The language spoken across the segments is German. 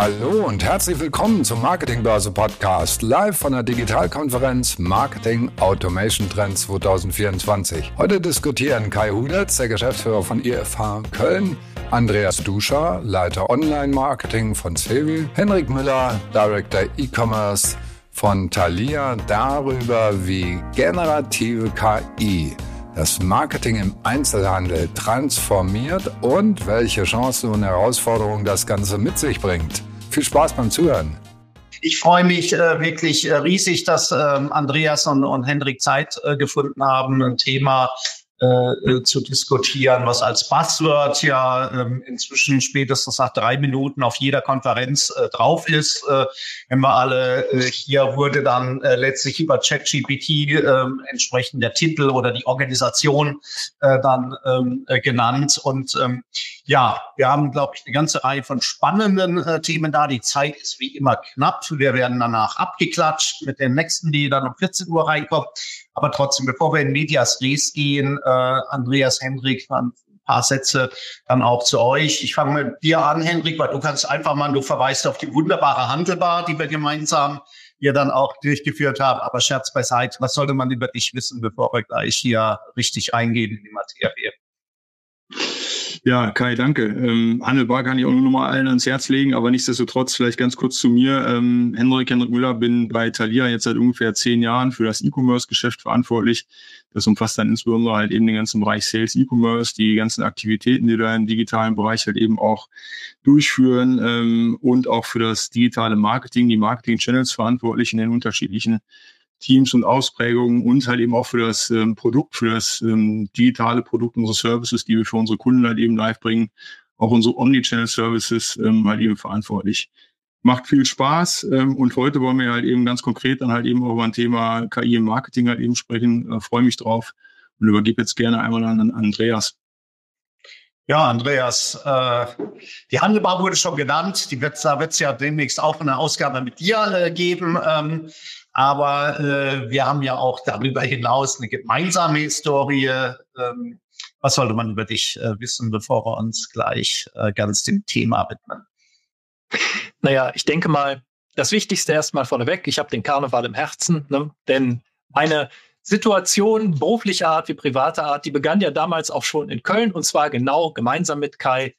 Hallo und herzlich willkommen zum Marketingbörse Podcast, live von der Digitalkonferenz Marketing Automation Trends 2024. Heute diskutieren Kai Hudetz, der Geschäftsführer von IFH Köln, Andreas Duscher, Leiter Online Marketing von Cevi, Henrik Müller, Director E-Commerce von Thalia, darüber, wie generative KI das Marketing im Einzelhandel transformiert und welche Chancen und Herausforderungen das Ganze mit sich bringt. Viel Spaß beim Zuhören. Ich freue mich äh, wirklich äh, riesig, dass ähm, Andreas und, und Hendrik Zeit äh, gefunden haben, ein Thema äh, äh, zu diskutieren, was als Buzzword ja ähm, inzwischen spätestens nach drei Minuten auf jeder Konferenz äh, drauf ist. Äh, wenn wir alle äh, hier wurde dann äh, letztlich über ChatGPT äh, entsprechend der Titel oder die Organisation äh, dann ähm, äh, genannt. Und ähm, ja, wir haben, glaube ich, eine ganze Reihe von spannenden äh, Themen da. Die Zeit ist wie immer knapp. Wir werden danach abgeklatscht mit den nächsten, die dann um 14 Uhr reinkommen. Aber trotzdem, bevor wir in Medias Res gehen, äh, Andreas Hendrik, ein paar Sätze dann auch zu euch. Ich fange mit dir an, Hendrik, weil du kannst einfach mal, du verweist auf die wunderbare Handelbar, die wir gemeinsam hier dann auch durchgeführt haben. Aber Scherz beiseite, was sollte man über dich wissen, bevor wir gleich hier richtig eingehen in die Materie? Ja, Kai, danke. Ähm, Handelbar kann ich auch nur noch mal allen ans Herz legen, aber nichtsdestotrotz vielleicht ganz kurz zu mir. Ähm, Hendrik, Hendrik Müller, bin bei Thalia jetzt seit ungefähr zehn Jahren für das E-Commerce-Geschäft verantwortlich. Das umfasst dann insbesondere halt eben den ganzen Bereich Sales E-Commerce, die ganzen Aktivitäten, die da im digitalen Bereich halt eben auch durchführen ähm, und auch für das digitale Marketing, die Marketing-Channels verantwortlich in den unterschiedlichen Teams und Ausprägungen und halt eben auch für das ähm, Produkt, für das ähm, digitale Produkt, unsere Services, die wir für unsere Kunden halt eben live bringen, auch unsere Omnichannel-Services ähm, halt eben verantwortlich. Macht viel Spaß ähm, und heute wollen wir halt eben ganz konkret dann halt eben auch über ein Thema KI im Marketing halt eben sprechen. Äh, Freue mich drauf und übergebe jetzt gerne einmal an Andreas. Ja, Andreas, äh, die Handelbar wurde schon genannt. Die wird, da wird es ja demnächst auch eine Ausgabe mit dir äh, geben. Ähm, aber äh, wir haben ja auch darüber hinaus eine gemeinsame Historie. Ähm, was sollte man über dich äh, wissen, bevor wir uns gleich äh, ganz dem Thema widmen? Naja, ich denke mal, das Wichtigste erstmal vorneweg, ich habe den Karneval im Herzen, ne? denn meine Situation beruflicher Art wie privater Art, die begann ja damals auch schon in Köln und zwar genau gemeinsam mit Kai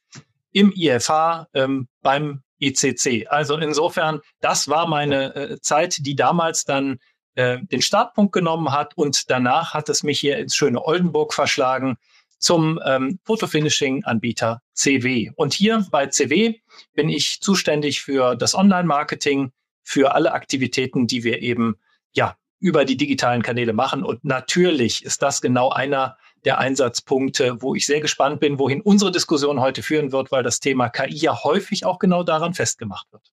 im IFH ähm, beim ICC. Also insofern, das war meine äh, Zeit, die damals dann äh, den Startpunkt genommen hat und danach hat es mich hier ins schöne Oldenburg verschlagen zum ähm, Fotofinishing-Anbieter CW. Und hier bei CW bin ich zuständig für das Online-Marketing, für alle Aktivitäten, die wir eben ja über die digitalen Kanäle machen. Und natürlich ist das genau einer der Einsatzpunkte, wo ich sehr gespannt bin, wohin unsere Diskussion heute führen wird, weil das Thema KI ja häufig auch genau daran festgemacht wird.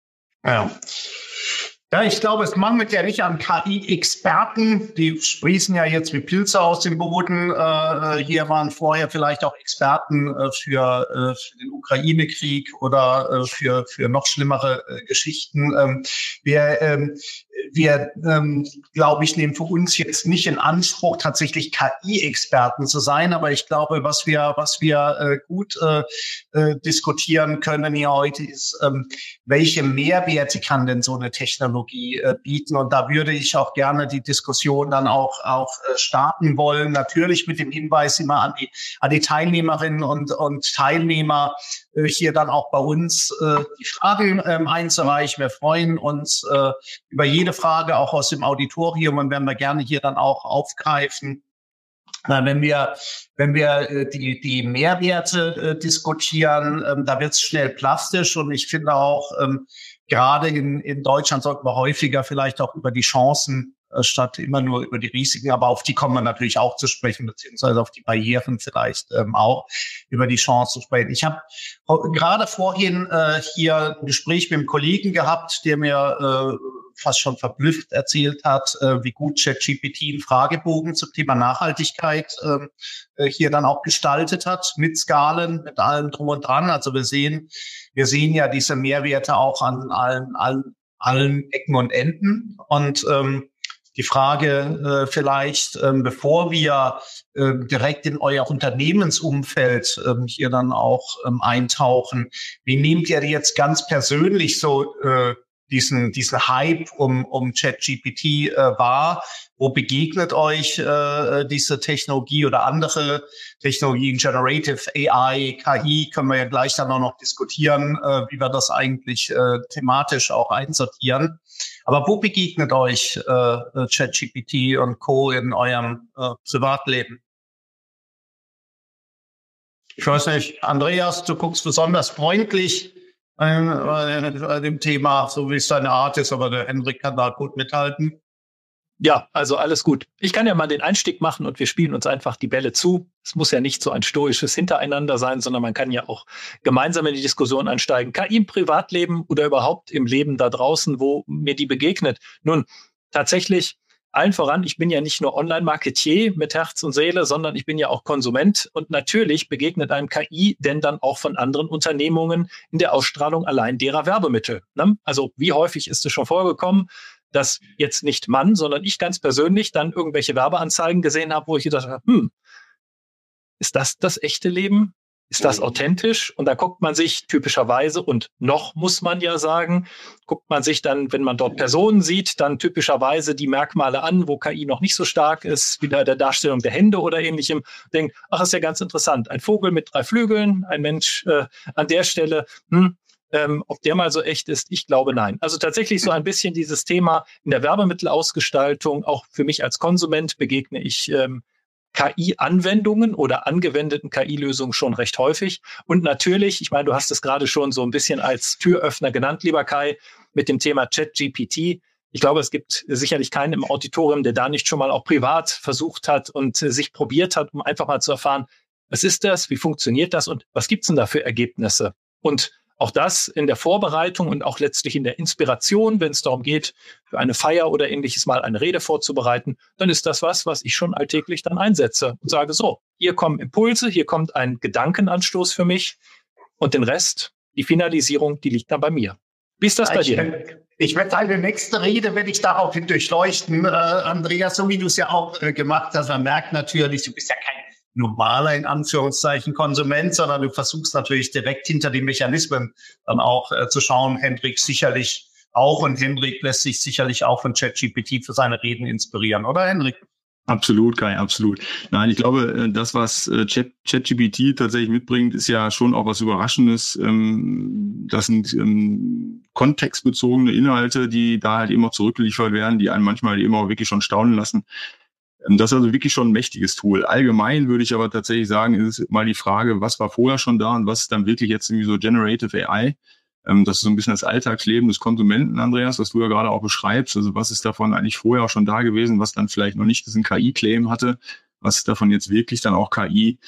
Ja. Ja, ich glaube, es mangelt ja nicht an KI-Experten. Die sprießen ja jetzt wie Pilze aus dem Boden. Äh, hier waren vorher vielleicht auch Experten äh, für, äh, für den Ukraine-Krieg oder äh, für, für noch schlimmere äh, Geschichten. Ähm, wir ähm, wir, ähm, glaube ich, nehmen für uns jetzt nicht in Anspruch, tatsächlich KI-Experten zu sein, aber ich glaube, was wir, was wir äh, gut äh, äh, diskutieren können hier heute ist, ähm, welche Mehrwerte kann denn so eine Technologie äh, bieten? Und da würde ich auch gerne die Diskussion dann auch, auch äh, starten wollen. Natürlich mit dem Hinweis immer an die, an die Teilnehmerinnen und, und Teilnehmer, äh, hier dann auch bei uns die Fragen ähm, einzureichen. Wir freuen uns über jede Frage, auch aus dem Auditorium, und werden wir gerne hier dann auch aufgreifen. Wenn wir, wenn wir äh, die, die Mehrwerte äh, diskutieren, ähm, da wird es schnell plastisch und ich finde auch, ähm, gerade in, in Deutschland sollten wir häufiger vielleicht auch über die Chancen äh, statt immer nur über die Risiken, aber auf die kommen wir natürlich auch zu sprechen, beziehungsweise auf die Barrieren vielleicht ähm, auch über die Chance zu sprechen. Ich habe gerade vorhin äh, hier ein Gespräch mit einem Kollegen gehabt, der mir äh, fast schon verblüfft erzählt hat, äh, wie gut ChatGPT einen Fragebogen zum Thema Nachhaltigkeit ähm, äh, hier dann auch gestaltet hat, mit Skalen, mit allem drum und dran. Also wir sehen, wir sehen ja diese Mehrwerte auch an allen, allen, allen Ecken und Enden. Und ähm, die Frage äh, vielleicht, ähm, bevor wir äh, direkt in euer Unternehmensumfeld ähm, hier dann auch ähm, eintauchen, wie nehmt ihr jetzt ganz persönlich so äh, diesen, diesen Hype um, um ChatGPT äh, wahr? Wo begegnet euch äh, diese Technologie oder andere Technologien, Generative AI, KI, können wir ja gleich dann auch noch diskutieren, äh, wie wir das eigentlich äh, thematisch auch einsortieren. Aber wo begegnet euch äh, ChatGPT und Co. in eurem äh, Privatleben? Ich weiß nicht, Andreas, du guckst besonders freundlich bei dem Thema, so wie es seine Art ist, aber der Hendrik kann da gut mithalten. Ja, also alles gut. Ich kann ja mal den Einstieg machen und wir spielen uns einfach die Bälle zu. Es muss ja nicht so ein stoisches Hintereinander sein, sondern man kann ja auch gemeinsam in die Diskussion einsteigen. KI im Privatleben oder überhaupt im Leben da draußen, wo mir die begegnet. Nun, tatsächlich allen voran, ich bin ja nicht nur Online-Marketier mit Herz und Seele, sondern ich bin ja auch Konsument. Und natürlich begegnet einem KI denn dann auch von anderen Unternehmungen in der Ausstrahlung allein derer Werbemittel. Ne? Also wie häufig ist es schon vorgekommen, dass jetzt nicht Mann, sondern ich ganz persönlich dann irgendwelche Werbeanzeigen gesehen habe, wo ich gedacht habe, hm, ist das das echte Leben? Ist das authentisch? Und da guckt man sich typischerweise, und noch muss man ja sagen, guckt man sich dann, wenn man dort Personen sieht, dann typischerweise die Merkmale an, wo KI noch nicht so stark ist, wieder der Darstellung der Hände oder ähnlichem. Denkt, ach, ist ja ganz interessant. Ein Vogel mit drei Flügeln, ein Mensch äh, an der Stelle, hm, ähm, ob der mal so echt ist, ich glaube nein. Also tatsächlich so ein bisschen dieses Thema in der Werbemittelausgestaltung, auch für mich als Konsument begegne ich ähm, KI-Anwendungen oder angewendeten KI-Lösungen schon recht häufig. Und natürlich, ich meine, du hast es gerade schon so ein bisschen als Türöffner genannt, lieber Kai, mit dem Thema ChatGPT. Ich glaube, es gibt sicherlich keinen im Auditorium, der da nicht schon mal auch privat versucht hat und sich probiert hat, um einfach mal zu erfahren, was ist das, wie funktioniert das und was gibt's denn da für Ergebnisse? Und auch das in der Vorbereitung und auch letztlich in der Inspiration, wenn es darum geht, für eine Feier oder ähnliches mal eine Rede vorzubereiten, dann ist das was, was ich schon alltäglich dann einsetze und sage so, hier kommen Impulse, hier kommt ein Gedankenanstoß für mich und den Rest, die Finalisierung, die liegt dann bei mir. Wie ist das bei dir? Ich werde deine nächste Rede, werde ich daraufhin durchleuchten, äh, Andreas, so wie du es ja auch äh, gemacht hast. Man merkt natürlich, du bist ja kein normaler, in Anführungszeichen, Konsument, sondern du versuchst natürlich direkt hinter die Mechanismen dann auch äh, zu schauen. Hendrik sicherlich auch und Hendrik lässt sich sicherlich auch von ChatGPT für seine Reden inspirieren, oder Hendrik? Absolut, Kai, absolut. Nein, ich glaube, äh, das, was äh, ChatGPT tatsächlich mitbringt, ist ja schon auch was Überraschendes. Ähm, das sind ähm, kontextbezogene Inhalte, die da halt immer zurückgeliefert werden, die einen manchmal auch wirklich schon staunen lassen. Ähm, das ist also wirklich schon ein mächtiges Tool. Allgemein würde ich aber tatsächlich sagen, ist mal die Frage, was war vorher schon da und was ist dann wirklich jetzt irgendwie so Generative AI? Ähm, das ist so ein bisschen das Alltagsleben des Konsumenten, Andreas, was du ja gerade auch beschreibst. Also was ist davon eigentlich vorher schon da gewesen, was dann vielleicht noch nicht diesen KI-Claim hatte? Was ist davon jetzt wirklich dann auch KI?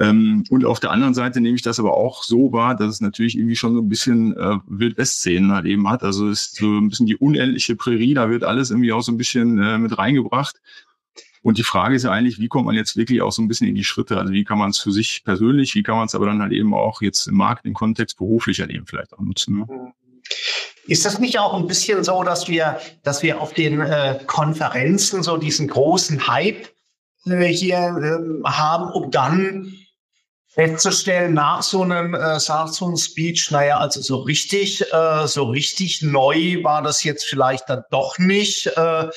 Ähm, und auf der anderen Seite nehme ich das aber auch so wahr, dass es natürlich irgendwie schon so ein bisschen äh, Wildwest-Szenen halt eben hat. Also es ist so ein bisschen die unendliche Prärie, da wird alles irgendwie auch so ein bisschen äh, mit reingebracht. Und die Frage ist ja eigentlich, wie kommt man jetzt wirklich auch so ein bisschen in die Schritte? Also wie kann man es für sich persönlich, wie kann man es aber dann halt eben auch jetzt im Marketing-Kontext beruflich halt eben vielleicht auch nutzen? Ne? Ist das nicht auch ein bisschen so, dass wir, dass wir auf den äh, Konferenzen so diesen großen Hype äh, hier äh, haben, um dann festzustellen nach so einem äh, so einem Speech, naja, also so richtig, äh, so richtig neu war das jetzt vielleicht dann doch nicht. Äh,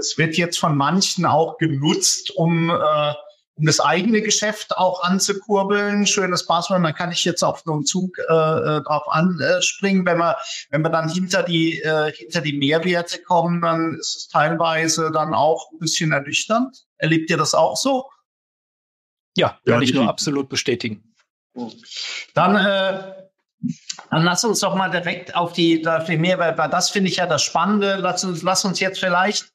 es wird jetzt von manchen auch genutzt, um, äh, um das eigene Geschäft auch anzukurbeln. Schönes Passwort, dann kann ich jetzt auf so einen Zug äh, äh drauf anspringen. Wenn wir, wenn wir dann hinter die, äh, hinter die Mehrwerte kommen, dann ist es teilweise dann auch ein bisschen ernüchternd. Erlebt ihr das auch so? Ja, kann ja, ich nur absolut bestätigen. Dann äh, dann lass uns doch mal direkt auf die, auf die Mehrwert, weil das finde ich ja das Spannende. Lass uns, lass uns jetzt vielleicht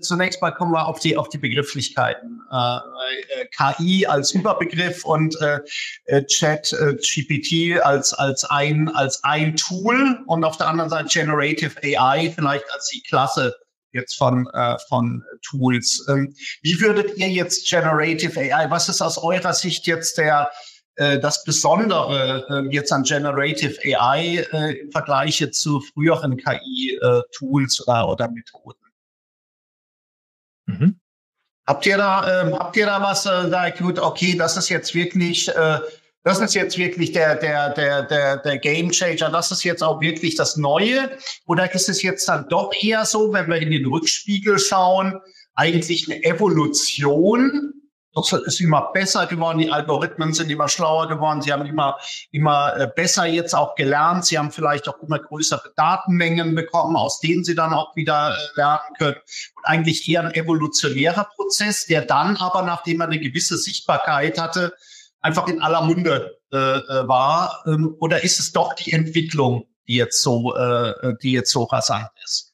zunächst mal kommen wir auf die, auf die Begrifflichkeiten. Äh, äh KI als Überbegriff und äh, äh Chat äh, GPT als, als, ein, als ein Tool und auf der anderen Seite Generative AI vielleicht als die Klasse jetzt von, äh, von Tools. Ähm, wie würdet ihr jetzt Generative AI, was ist aus eurer Sicht jetzt der, äh, das Besondere äh, jetzt an Generative AI äh, im Vergleich zu früheren KI-Tools oder, oder Methoden? Mhm. Habt ihr da, äh, habt ihr da was, äh, da gut, okay, das ist jetzt wirklich, äh, das ist jetzt wirklich der, der, der, der, der Game Changer. Das ist jetzt auch wirklich das Neue. Oder ist es jetzt dann doch eher so, wenn wir in den Rückspiegel schauen, eigentlich eine Evolution das ist immer besser geworden, die Algorithmen sind immer schlauer geworden, sie haben immer, immer äh, besser jetzt auch gelernt, sie haben vielleicht auch immer größere Datenmengen bekommen, aus denen sie dann auch wieder äh, lernen können. Und eigentlich eher ein evolutionärer Prozess, der dann aber, nachdem er eine gewisse Sichtbarkeit hatte, einfach in aller Munde äh, äh war. Ähm, oder ist es doch die Entwicklung, die jetzt so, äh, die jetzt so rasant ist?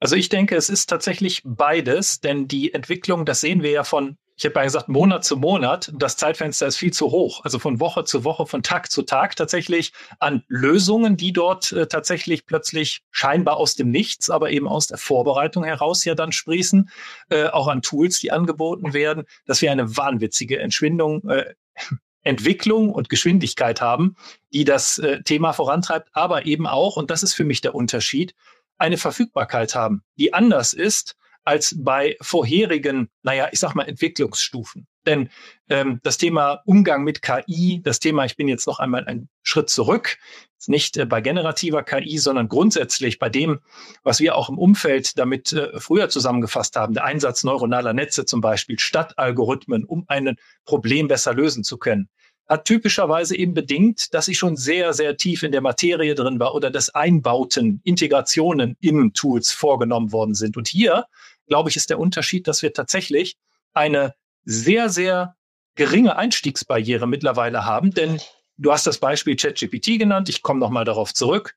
Also ich denke, es ist tatsächlich beides, denn die Entwicklung, das sehen wir ja von ich habe ja gesagt, Monat zu Monat, das Zeitfenster ist viel zu hoch. Also von Woche zu Woche, von Tag zu Tag tatsächlich an Lösungen, die dort äh, tatsächlich plötzlich scheinbar aus dem Nichts, aber eben aus der Vorbereitung heraus ja dann sprießen, äh, auch an Tools, die angeboten werden, dass wir eine wahnwitzige Entschwindung, äh, Entwicklung und Geschwindigkeit haben, die das äh, Thema vorantreibt, aber eben auch, und das ist für mich der Unterschied, eine Verfügbarkeit haben, die anders ist als bei vorherigen, naja, ich sag mal, Entwicklungsstufen. Denn ähm, das Thema Umgang mit KI, das Thema, ich bin jetzt noch einmal einen Schritt zurück, nicht äh, bei generativer KI, sondern grundsätzlich bei dem, was wir auch im Umfeld damit äh, früher zusammengefasst haben, der Einsatz neuronaler Netze zum Beispiel statt Algorithmen, um ein Problem besser lösen zu können hat typischerweise eben bedingt, dass ich schon sehr, sehr tief in der Materie drin war oder dass Einbauten, Integrationen in Tools vorgenommen worden sind. Und hier glaube ich, ist der Unterschied, dass wir tatsächlich eine sehr, sehr geringe Einstiegsbarriere mittlerweile haben. Denn du hast das Beispiel ChatGPT genannt. Ich komme nochmal darauf zurück.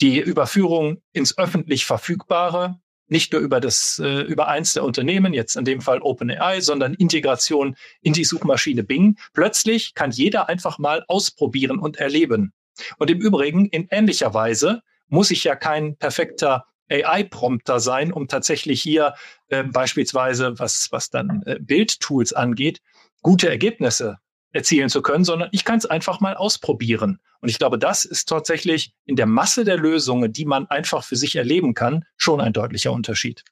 Die Überführung ins öffentlich Verfügbare, nicht nur über das, äh, über eins der Unternehmen, jetzt in dem Fall OpenAI, sondern Integration in die Suchmaschine Bing. Plötzlich kann jeder einfach mal ausprobieren und erleben. Und im Übrigen, in ähnlicher Weise muss ich ja kein perfekter AI-Prompter sein, um tatsächlich hier äh, beispielsweise, was, was dann äh, Bildtools angeht, gute Ergebnisse erzielen zu können, sondern ich kann es einfach mal ausprobieren. Und ich glaube, das ist tatsächlich in der Masse der Lösungen, die man einfach für sich erleben kann, schon ein deutlicher Unterschied.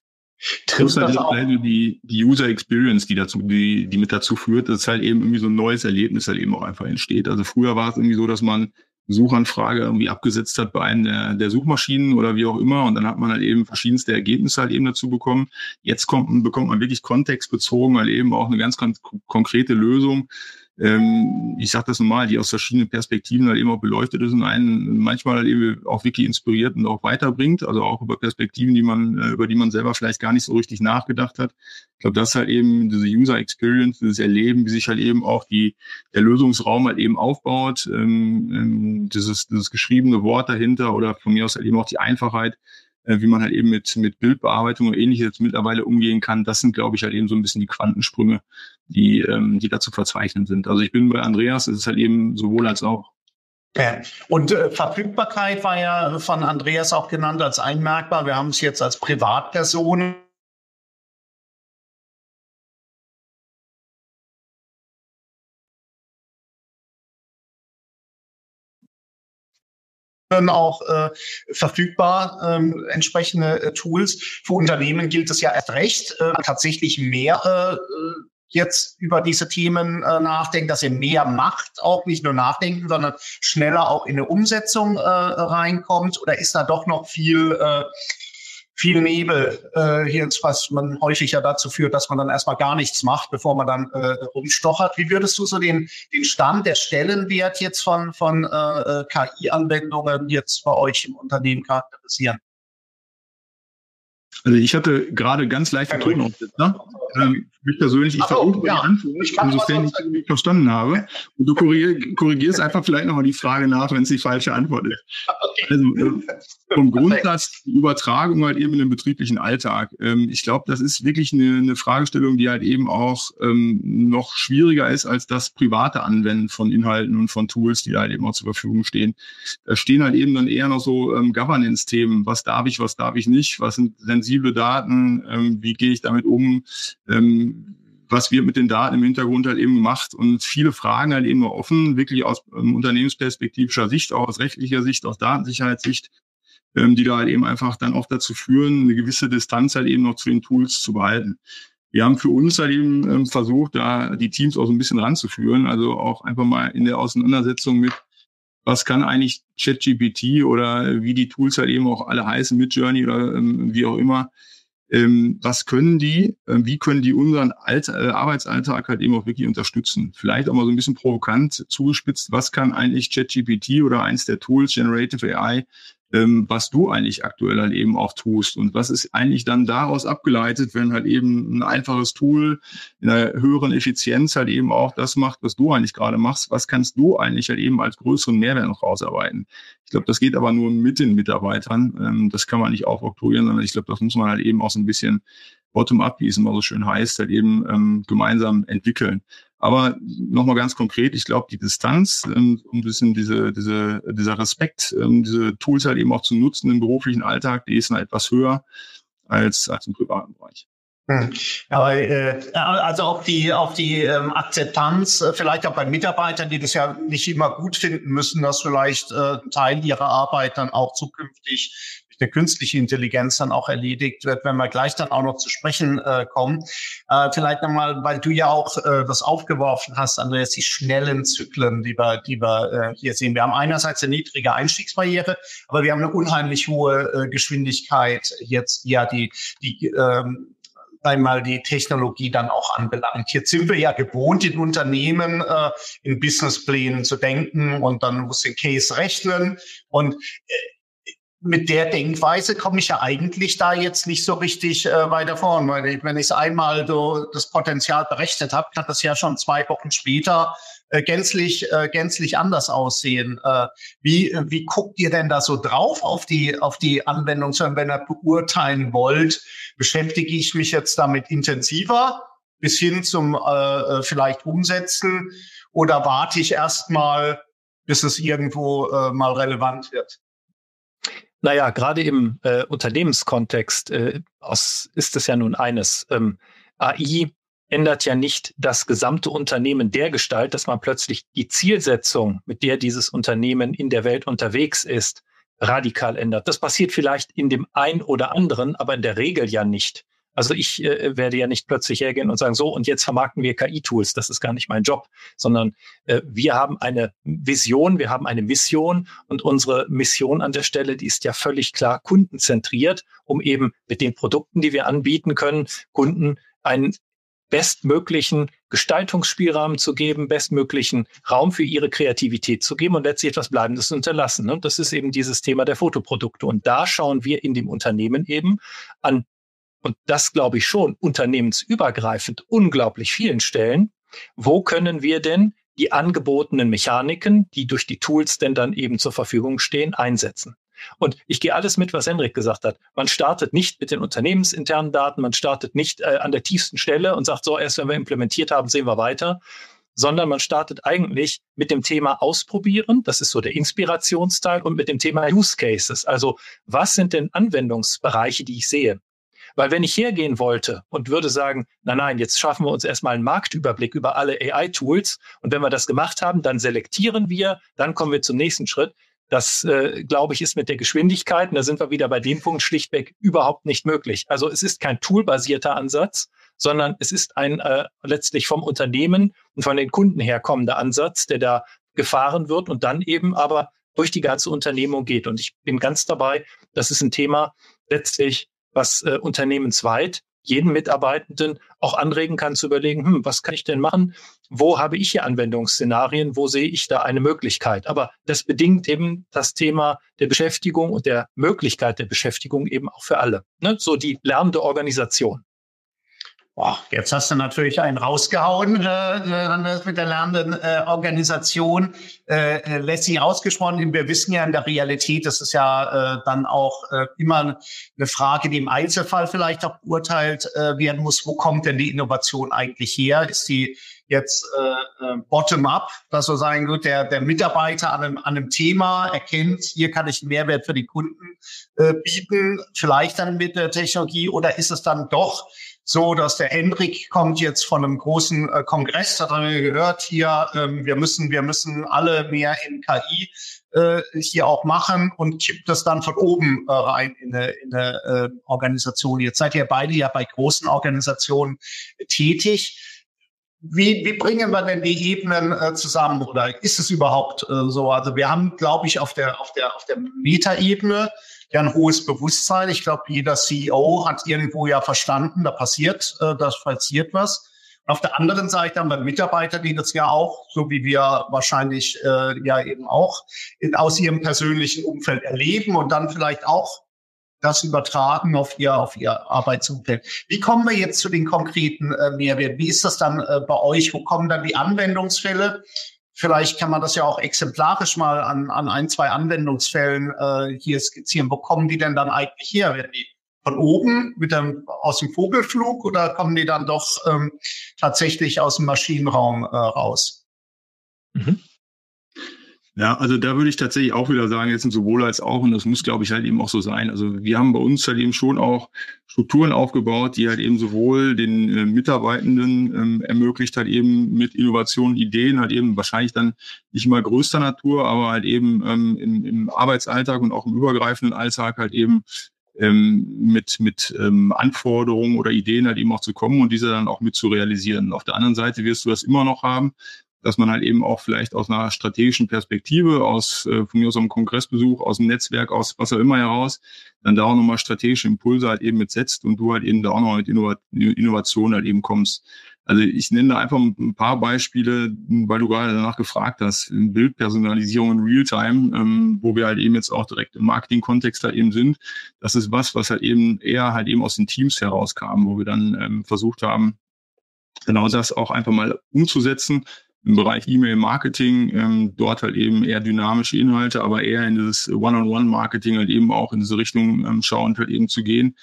Trifft das auch die, die User Experience, die dazu, die, die mit dazu führt, dass halt eben irgendwie so ein neues Erlebnis halt eben auch einfach entsteht. Also früher war es irgendwie so, dass man Suchanfrage irgendwie abgesetzt hat bei einem der, der Suchmaschinen oder wie auch immer. Und dann hat man halt eben verschiedenste Ergebnisse halt eben dazu bekommen. Jetzt kommt, bekommt man wirklich kontextbezogen halt eben auch eine ganz, ganz konkrete Lösung, ähm, ich sage das normal, die aus verschiedenen Perspektiven halt eben auch beleuchtet ist und einen manchmal halt eben auch wirklich inspiriert und auch weiterbringt, also auch über Perspektiven, die man, äh, über die man selber vielleicht gar nicht so richtig nachgedacht hat. Ich glaube, das ist halt eben diese User Experience, dieses Erleben, wie sich halt eben auch die, der Lösungsraum halt eben aufbaut, ähm, ähm, dieses, dieses geschriebene Wort dahinter oder von mir aus halt eben auch die Einfachheit, äh, wie man halt eben mit, mit Bildbearbeitung und ähnliches mittlerweile umgehen kann. Das sind, glaube ich, halt eben so ein bisschen die Quantensprünge, die, ähm, die da zu verzeichnen sind. Also ich bin bei Andreas, es ist halt eben sowohl als auch. Ja. Und äh, Verfügbarkeit war ja von Andreas auch genannt als ein Merkmal. Wir haben es jetzt als Privatperson auch äh, verfügbar, ähm, entsprechende äh, Tools. Für Unternehmen gilt es ja erst recht, äh, tatsächlich mehr äh, jetzt über diese Themen äh, nachdenken, dass ihr mehr macht, auch nicht nur nachdenken, sondern schneller auch in eine Umsetzung äh, reinkommt? Oder ist da doch noch viel äh, viel Nebel äh, hier, was man häufig ja dazu führt, dass man dann erstmal gar nichts macht, bevor man dann äh, rumstochert. Wie würdest du so den, den Stand, der Stellenwert jetzt von, von äh, äh KI-Anwendungen jetzt bei euch im Unternehmen charakterisieren? Also ich hatte gerade ganz leichte Tonaufsetzer. Ähm, mich persönlich, ich versuche ja. die Antwort, insofern ich die verstanden habe. Und du korrigierst einfach vielleicht nochmal die Frage nach, wenn es die falsche Antwort ist. Okay. Also äh, vom Grundsatz die Übertragung halt eben in den betrieblichen Alltag. Ähm, ich glaube, das ist wirklich eine, eine, Fragestellung, die halt eben auch ähm, noch schwieriger ist als das private Anwenden von Inhalten und von Tools, die halt eben auch zur Verfügung stehen. Da stehen halt eben dann eher noch so ähm, Governance-Themen. Was darf ich, was darf ich nicht? Was sind sensible Daten? Ähm, wie gehe ich damit um? ähm, was wird mit den Daten im Hintergrund halt eben gemacht und viele Fragen halt eben offen, wirklich aus ähm, unternehmensperspektivischer Sicht, auch aus rechtlicher Sicht, aus Datensicherheitssicht. ähm, die da halt eben einfach dann auch dazu führen, eine gewisse Distanz halt eben noch zu den Tools zu behalten. Wir haben für uns halt eben ähm, versucht, da die Teams auch so ein bisschen ranzuführen, also auch einfach mal in der Auseinandersetzung mit, was kann eigentlich ChatGPT oder wie die Tools halt eben auch alle heißen, mit Journey oder ähm, wie auch immer, ähm, was können die, äh, wie können die unseren Alt äh, Arbeitsalltag halt eben auch wirklich unterstützen. Vielleicht auch mal so ein bisschen provokant zugespitzt, was kann eigentlich ChatGPT oder eins der Tools, Generative AI, was du eigentlich aktuell halt eben auch tust und was ist eigentlich dann daraus abgeleitet, wenn halt eben ein einfaches Tool in einer höheren Effizienz halt eben auch das macht, was du eigentlich gerade machst, was kannst du eigentlich halt eben als größeren Mehrwert noch rausarbeiten. Ich glaube, das geht aber nur mit den Mitarbeitern. Ähm, das kann man nicht aufoktroyieren, sondern ich glaube, das muss man halt eben auch so ein bisschen bottom-up, wie es immer so schön heißt, halt eben ähm, gemeinsam entwickeln. Aber nochmal ganz konkret, ich glaube, die Distanz ähm, ein bisschen diese, diese, dieser Respekt, ähm, diese Tools halt eben auch zu nutzen im beruflichen Alltag, die ist noch etwas höher als, als im privaten Bereich. Hm. Aber äh, also auf die auf die ähm, Akzeptanz, äh, vielleicht auch bei Mitarbeitern, die das ja nicht immer gut finden müssen, dass vielleicht äh, Teil ihrer Arbeit dann auch zukünftig der künstliche Intelligenz dann auch erledigt wird, wenn wir gleich dann auch noch zu sprechen äh, kommen. Äh, vielleicht nochmal, weil du ja auch äh, das aufgeworfen hast, Andreas, die schnellen Zyklen, die wir, die wir äh, hier sehen. Wir haben einerseits eine niedrige Einstiegsbarriere, aber wir haben eine unheimlich hohe äh, Geschwindigkeit jetzt, ja, die, die ähm, einmal die Technologie dann auch anbelangt. Jetzt sind wir ja gewohnt, in Unternehmen äh, in Businessplänen zu denken und dann muss den Case rechnen. Und äh, mit der Denkweise komme ich ja eigentlich da jetzt nicht so richtig äh, weiter vorn, weil ich, wenn ich einmal so das Potenzial berechnet habe, kann das ja schon zwei Wochen später äh, gänzlich äh, gänzlich anders aussehen. Äh, wie wie guckt ihr denn da so drauf auf die auf die Anwendung, wenn ihr beurteilen wollt, beschäftige ich mich jetzt damit intensiver bis hin zum äh, äh vielleicht umsetzen oder warte ich erst mal, bis es irgendwo äh, mal relevant wird? Naja, gerade im äh, Unternehmenskontext äh, aus, ist es ja nun eines. Ähm, AI ändert ja nicht das gesamte Unternehmen der Gestalt, dass man plötzlich die Zielsetzung, mit der dieses Unternehmen in der Welt unterwegs ist, radikal ändert. Das passiert vielleicht in dem ein oder anderen, aber in der Regel ja nicht. Also ich äh, werde ja nicht plötzlich hergehen und sagen, so, und jetzt vermarkten wir KI-Tools. Das ist gar nicht mein Job, sondern äh, wir haben eine Vision, wir haben eine Mission und unsere Mission an der Stelle, die ist ja völlig klar kundenzentriert, um eben mit den Produkten, die wir anbieten können, Kunden einen bestmöglichen Gestaltungsspielraum zu geben, bestmöglichen Raum für ihre Kreativität zu geben und letztlich etwas Bleibendes zu hinterlassen. Und das ist eben dieses Thema der Fotoprodukte. Und da schauen wir in dem Unternehmen eben an und das glaube ich schon unternehmensübergreifend unglaublich vielen Stellen, wo können wir denn die angebotenen Mechaniken, die durch die Tools denn dann eben zur Verfügung stehen, einsetzen. Und ich gehe alles mit, was Henrik gesagt hat. Man startet nicht mit den unternehmensinternen Daten, man startet nicht äh, an der tiefsten Stelle und sagt, so, erst wenn wir implementiert haben, sehen wir weiter, sondern man startet eigentlich mit dem Thema Ausprobieren, das ist so der Inspirationsteil, und mit dem Thema Use Cases. Also was sind denn Anwendungsbereiche, die ich sehe? Weil wenn ich hergehen wollte und würde sagen, nein, nein, jetzt schaffen wir uns erstmal einen Marktüberblick über alle AI-Tools und wenn wir das gemacht haben, dann selektieren wir, dann kommen wir zum nächsten Schritt. Das, äh, glaube ich, ist mit der Geschwindigkeit, und da sind wir wieder bei dem Punkt schlichtweg überhaupt nicht möglich. Also es ist kein toolbasierter Ansatz, sondern es ist ein äh, letztlich vom Unternehmen und von den Kunden herkommender Ansatz, der da gefahren wird und dann eben aber durch die ganze Unternehmung geht. Und ich bin ganz dabei, das ist ein Thema letztlich, was äh, unternehmensweit jeden Mitarbeitenden auch anregen kann zu überlegen, hm, was kann ich denn machen? Wo habe ich hier Anwendungsszenarien? Wo sehe ich da eine Möglichkeit? Aber das bedingt eben das Thema der Beschäftigung und der Möglichkeit der Beschäftigung eben auch für alle. Ne? So die lernende Organisation. Boah, jetzt hast du natürlich einen rausgehauen äh, äh mit der lernenden äh, Organisation. Äh, äh, lässig ausgesprochen. Wir wissen ja in der Realität, das ist ja äh, dann auch äh, immer eine Frage, die im Einzelfall vielleicht auch beurteilt äh, werden muss. Wo kommt denn die Innovation eigentlich her? Ist die jetzt äh, äh, bottom-up, dass wir sagen, gut, der, der Mitarbeiter an einem, an einem Thema erkennt, hier kann ich einen Mehrwert für die Kunden äh, bieten, vielleicht dann mit der Technologie, oder ist es dann doch so, dass der Hendrik kommt jetzt von einem großen äh, Kongress, hat er gehört, hier, ähm, wir müssen, wir müssen alle mehr in KI äh, hier auch machen und kippt das dann von oben äh, rein in eine, in eine äh, Organisation. Jetzt seid ihr beide ja bei großen Organisationen tätig. Wie, wie bringen wir denn die Ebenen äh, zusammen oder ist es überhaupt äh, so? Also wir haben, glaube ich, auf der auf der auf der Meta-Ebene ja ein hohes Bewusstsein. Ich glaube, jeder CEO hat irgendwo ja verstanden, da passiert, äh, da passiert was. Auf der anderen Seite haben wir Mitarbeiter, die das ja auch, so wie wir wahrscheinlich äh, ja eben auch in, aus ihrem persönlichen Umfeld erleben und dann vielleicht auch das übertragen auf ihr, auf ihr Arbeitsumfeld. Wie kommen wir jetzt zu den konkreten äh, Mehrwerten? Wie ist das dann äh, bei euch? Wo kommen dann die Anwendungsfälle? Vielleicht kann man das ja auch exemplarisch mal an, an ein, zwei Anwendungsfällen äh, hier skizzieren. Wo kommen die denn dann eigentlich her? Werden die von oben mit dem, aus dem Vogelflug oder kommen die dann doch ähm, tatsächlich aus dem Maschinenraum äh, raus? Mhm. Ja, also da würde ich tatsächlich auch wieder sagen, jetzt sind sowohl als auch, und das muss, glaube ich, halt eben auch so sein. Also wir haben bei uns halt eben schon auch Strukturen aufgebaut, die halt eben sowohl den äh, Mitarbeitenden ähm, ermöglicht, halt eben mit Innovationen, Ideen, halt eben wahrscheinlich dann nicht immer größter Natur, aber halt eben ähm, im, im Arbeitsalltag und auch im übergreifenden Alltag halt eben ähm, mit, mit ähm, Anforderungen oder Ideen halt eben auch zu kommen und diese dann auch mit zu realisieren. Auf der anderen Seite wirst du das immer noch haben, dass man halt eben auch vielleicht aus einer strategischen Perspektive, aus äh, von mir aus einem Kongressbesuch, aus dem Netzwerk, aus was auch immer heraus, dann da auch nochmal strategische Impulse halt eben mitsetzt und du halt eben da auch noch mit Innovat Innovation halt eben kommst. Also ich nenne da einfach ein paar Beispiele, weil du gerade danach gefragt hast. Bildpersonalisierung in Realtime, ähm, wo wir halt eben jetzt auch direkt im Marketing-Kontext da eben sind. Das ist was, was halt eben eher halt eben aus den Teams herauskam, wo wir dann ähm, versucht haben, genau das auch einfach mal umzusetzen im Bereich E-Mail-Marketing, ähm, dort halt eben eher dynamische Inhalte, aber eher in dieses One-on-One-Marketing halt eben auch in diese Richtung ähm, schauend halt eben zu gehen.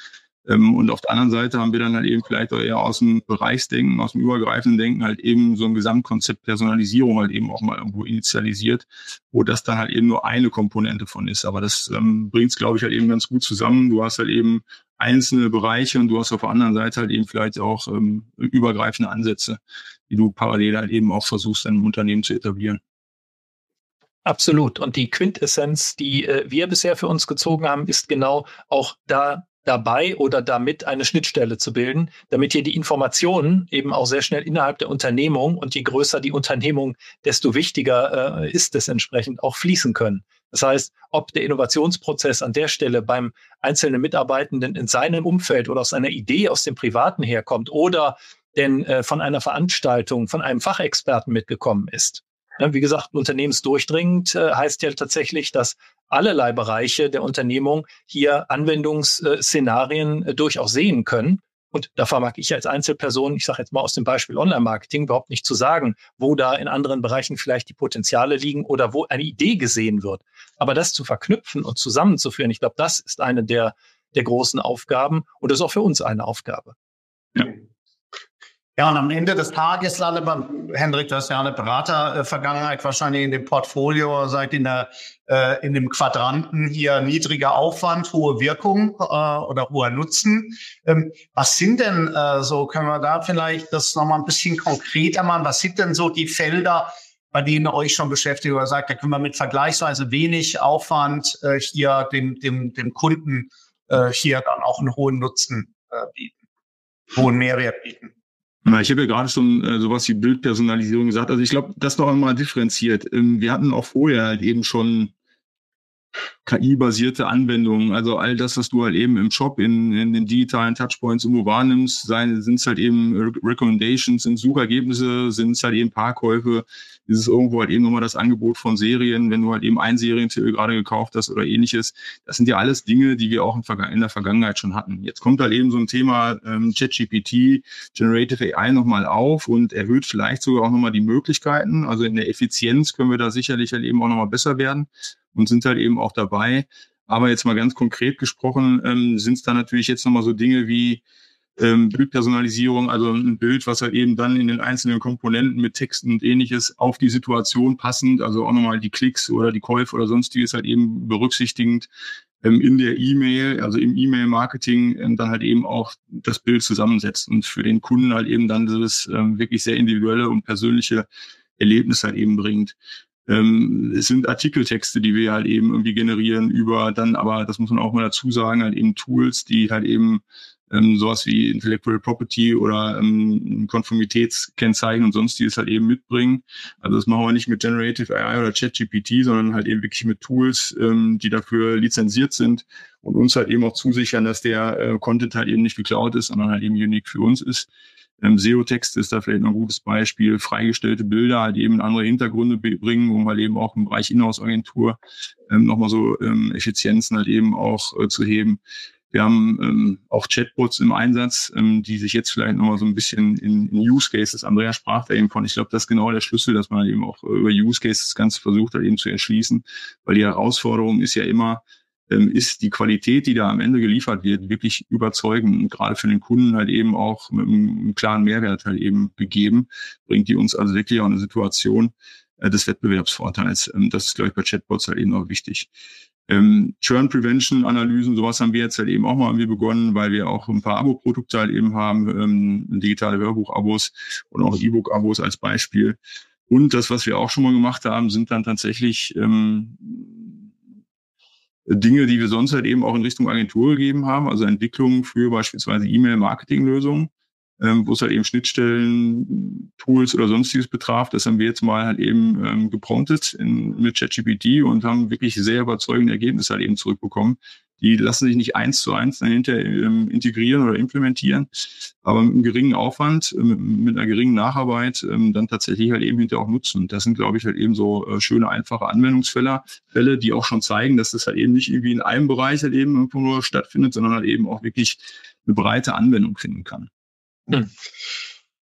Ähm, und auf der anderen Seite haben wir dann halt eben vielleicht auch eher aus dem Bereichsdenken, aus dem übergreifenden Denken halt eben so ein Gesamtkonzept Personalisierung halt eben auch mal irgendwo initialisiert, wo das dann halt eben nur eine Komponente von ist. Aber das ähm, bringt es, glaube ich, halt eben ganz gut zusammen. Du hast halt eben einzelne Bereiche und du hast auf der anderen Seite halt eben vielleicht auch ähm, übergreifende Ansätze, die du parallel halt eben auch versuchst, in Unternehmen zu etablieren. Absolut. Und die Quintessenz, die äh, wir bisher für uns gezogen haben, ist genau auch da dabei oder damit eine Schnittstelle zu bilden, damit hier die Informationen eben auch sehr schnell innerhalb der Unternehmung und je größer die Unternehmung, desto wichtiger äh, ist es entsprechend auch fließen können. Das heißt, ob der Innovationsprozess an der Stelle beim einzelnen Mitarbeitenden in seinem Umfeld oder aus einer Idee aus dem Privaten herkommt oder denn äh, von einer Veranstaltung, von einem Fachexperten mitgekommen ist. Ja, wie gesagt, unternehmensdurchdringend äh, heißt ja tatsächlich, dass allerlei Bereiche der Unternehmung hier Anwendungsszenarien äh, durchaus sehen können. Und da vermag ich als Einzelperson, ich sage jetzt mal aus dem Beispiel Online-Marketing, überhaupt nicht zu sagen, wo da in anderen Bereichen vielleicht die Potenziale liegen oder wo eine Idee gesehen wird. Aber das zu verknüpfen und zusammenzuführen, ich glaube, das ist eine der, der großen Aufgaben und das ist auch für uns eine Aufgabe. Ja. Ja, und am Ende des Tages Hendrik, du hast ja eine Beratervergangenheit wahrscheinlich in dem Portfolio, seid in, der, äh, in dem Quadranten hier niedriger Aufwand, hohe Wirkung äh, oder hoher Nutzen. Ähm, was sind denn äh, so, können wir da vielleicht das nochmal ein bisschen konkreter machen, was sind denn so die Felder, bei denen ihr euch schon beschäftigt oder sagt, da können wir mit vergleichsweise wenig Aufwand äh, hier dem, dem, dem Kunden äh, hier dann auch einen hohen Nutzen äh, bieten, hohen Mehrwert bieten? Ich habe ja gerade schon äh, sowas wie Bildpersonalisierung gesagt. Also ich glaube, das noch einmal differenziert. Ähm, wir hatten auch vorher halt eben schon KI-basierte Anwendungen, also all das, was du halt eben im Shop in, in den digitalen Touchpoints irgendwo wahrnimmst, sind es halt eben Recommendations, sind Suchergebnisse, sind es halt eben Parkkäufe, ist es irgendwo halt eben nochmal das Angebot von Serien, wenn du halt eben ein Serientitel gerade gekauft hast oder ähnliches. Das sind ja alles Dinge, die wir auch in, der Vergangenheit schon hatten. Jetzt kommt halt eben so ein Thema ähm, ChatGPT, Generative AI nochmal auf und erhöht vielleicht sogar auch nochmal die Möglichkeiten. Also in der Effizienz können wir da sicherlich halt eben auch nochmal besser werden und sind halt eben auch dabei. Aber jetzt mal ganz konkret gesprochen, ähm, sind es da natürlich jetzt nochmal so Dinge wie ähm, Bildpersonalisierung, also ein Bild, was halt eben dann in den einzelnen Komponenten mit Texten und ähnliches auf die Situation passend, also auch nochmal die Klicks oder die Käufe oder sonstiges halt eben berücksichtigend, ähm, in der E-Mail, also im E-Mail-Marketing, ähm, dann halt eben auch das Bild zusammensetzt und für den Kunden halt eben dann dieses ähm, wirklich sehr individuelle und persönliche Erlebnis halt eben bringt. Ähm, es sind Artikeltexte, die wir halt eben irgendwie generieren über dann, aber das muss man auch mal dazu sagen, halt eben Tools, die halt eben ähm, sowas wie Intellectual Property oder ähm, Konformitätskennzeichen und sonstiges halt eben mitbringen. Also das machen wir nicht mit Generative AI oder ChatGPT, sondern halt eben wirklich mit Tools, ähm, die dafür lizenziert sind und uns halt eben auch zusichern, dass der äh, Content halt eben nicht geklaut ist, sondern halt eben unique für uns ist. Ähm, SEO-Text ist da vielleicht ein gutes Beispiel. Freigestellte Bilder halt eben andere Hintergründe bringen, um halt eben auch im Bereich Inhouse-Agentur ähm, nochmal so ähm, Effizienzen halt eben auch äh, zu heben. Wir haben ähm, auch Chatbots im Einsatz, ähm, die sich jetzt vielleicht nochmal so ein bisschen in, in Use Cases, Andrea sprach da eben von, ich glaube, das ist genau der Schlüssel, dass man halt eben auch über Use Cases das Ganze versucht halt eben zu erschließen, weil die Herausforderung ist ja immer, ist die Qualität, die da am Ende geliefert wird, wirklich überzeugend gerade für den Kunden halt eben auch mit einem klaren Mehrwert halt eben gegeben, bringt die uns also wirklich auch eine Situation äh, des Wettbewerbsvorteils. Ähm, das ist, glaube ich, bei Chatbots halt eben auch wichtig. Ähm, Churn Prevention Analysen, sowas haben wir jetzt halt eben auch mal irgendwie begonnen, weil wir auch ein paar Abo-Produkte halt eben haben, ähm, digitale Hörbuch-Abos und auch E-Book-Abos als Beispiel. Und das, was wir auch schon mal gemacht haben, sind dann tatsächlich ähm, Dinge, die wir sonst halt eben auch in Richtung Agentur gegeben haben, also Entwicklungen für beispielsweise E-Mail-Marketing-Lösungen ähm, wo es halt eben Schnittstellen, Tools oder sonstiges betraf. Das haben wir jetzt mal halt eben ähm, gepromptet in, mit ChatGPT und haben wirklich sehr überzeugende Ergebnisse halt eben zurückbekommen. Die lassen sich nicht eins zu eins dahinter ähm, integrieren oder implementieren, aber mit einem geringen Aufwand, äh, mit, einer geringen Nacharbeit ähm, dann tatsächlich halt eben hinterher auch nutzen. Das sind, glaube ich, halt eben so äh, schöne, einfache Anwendungsfälle, Fälle, die auch schon zeigen, dass das halt eben nicht irgendwie in einem Bereich halt eben nur stattfindet, sondern halt eben auch wirklich eine breite Anwendung finden kann. Hm.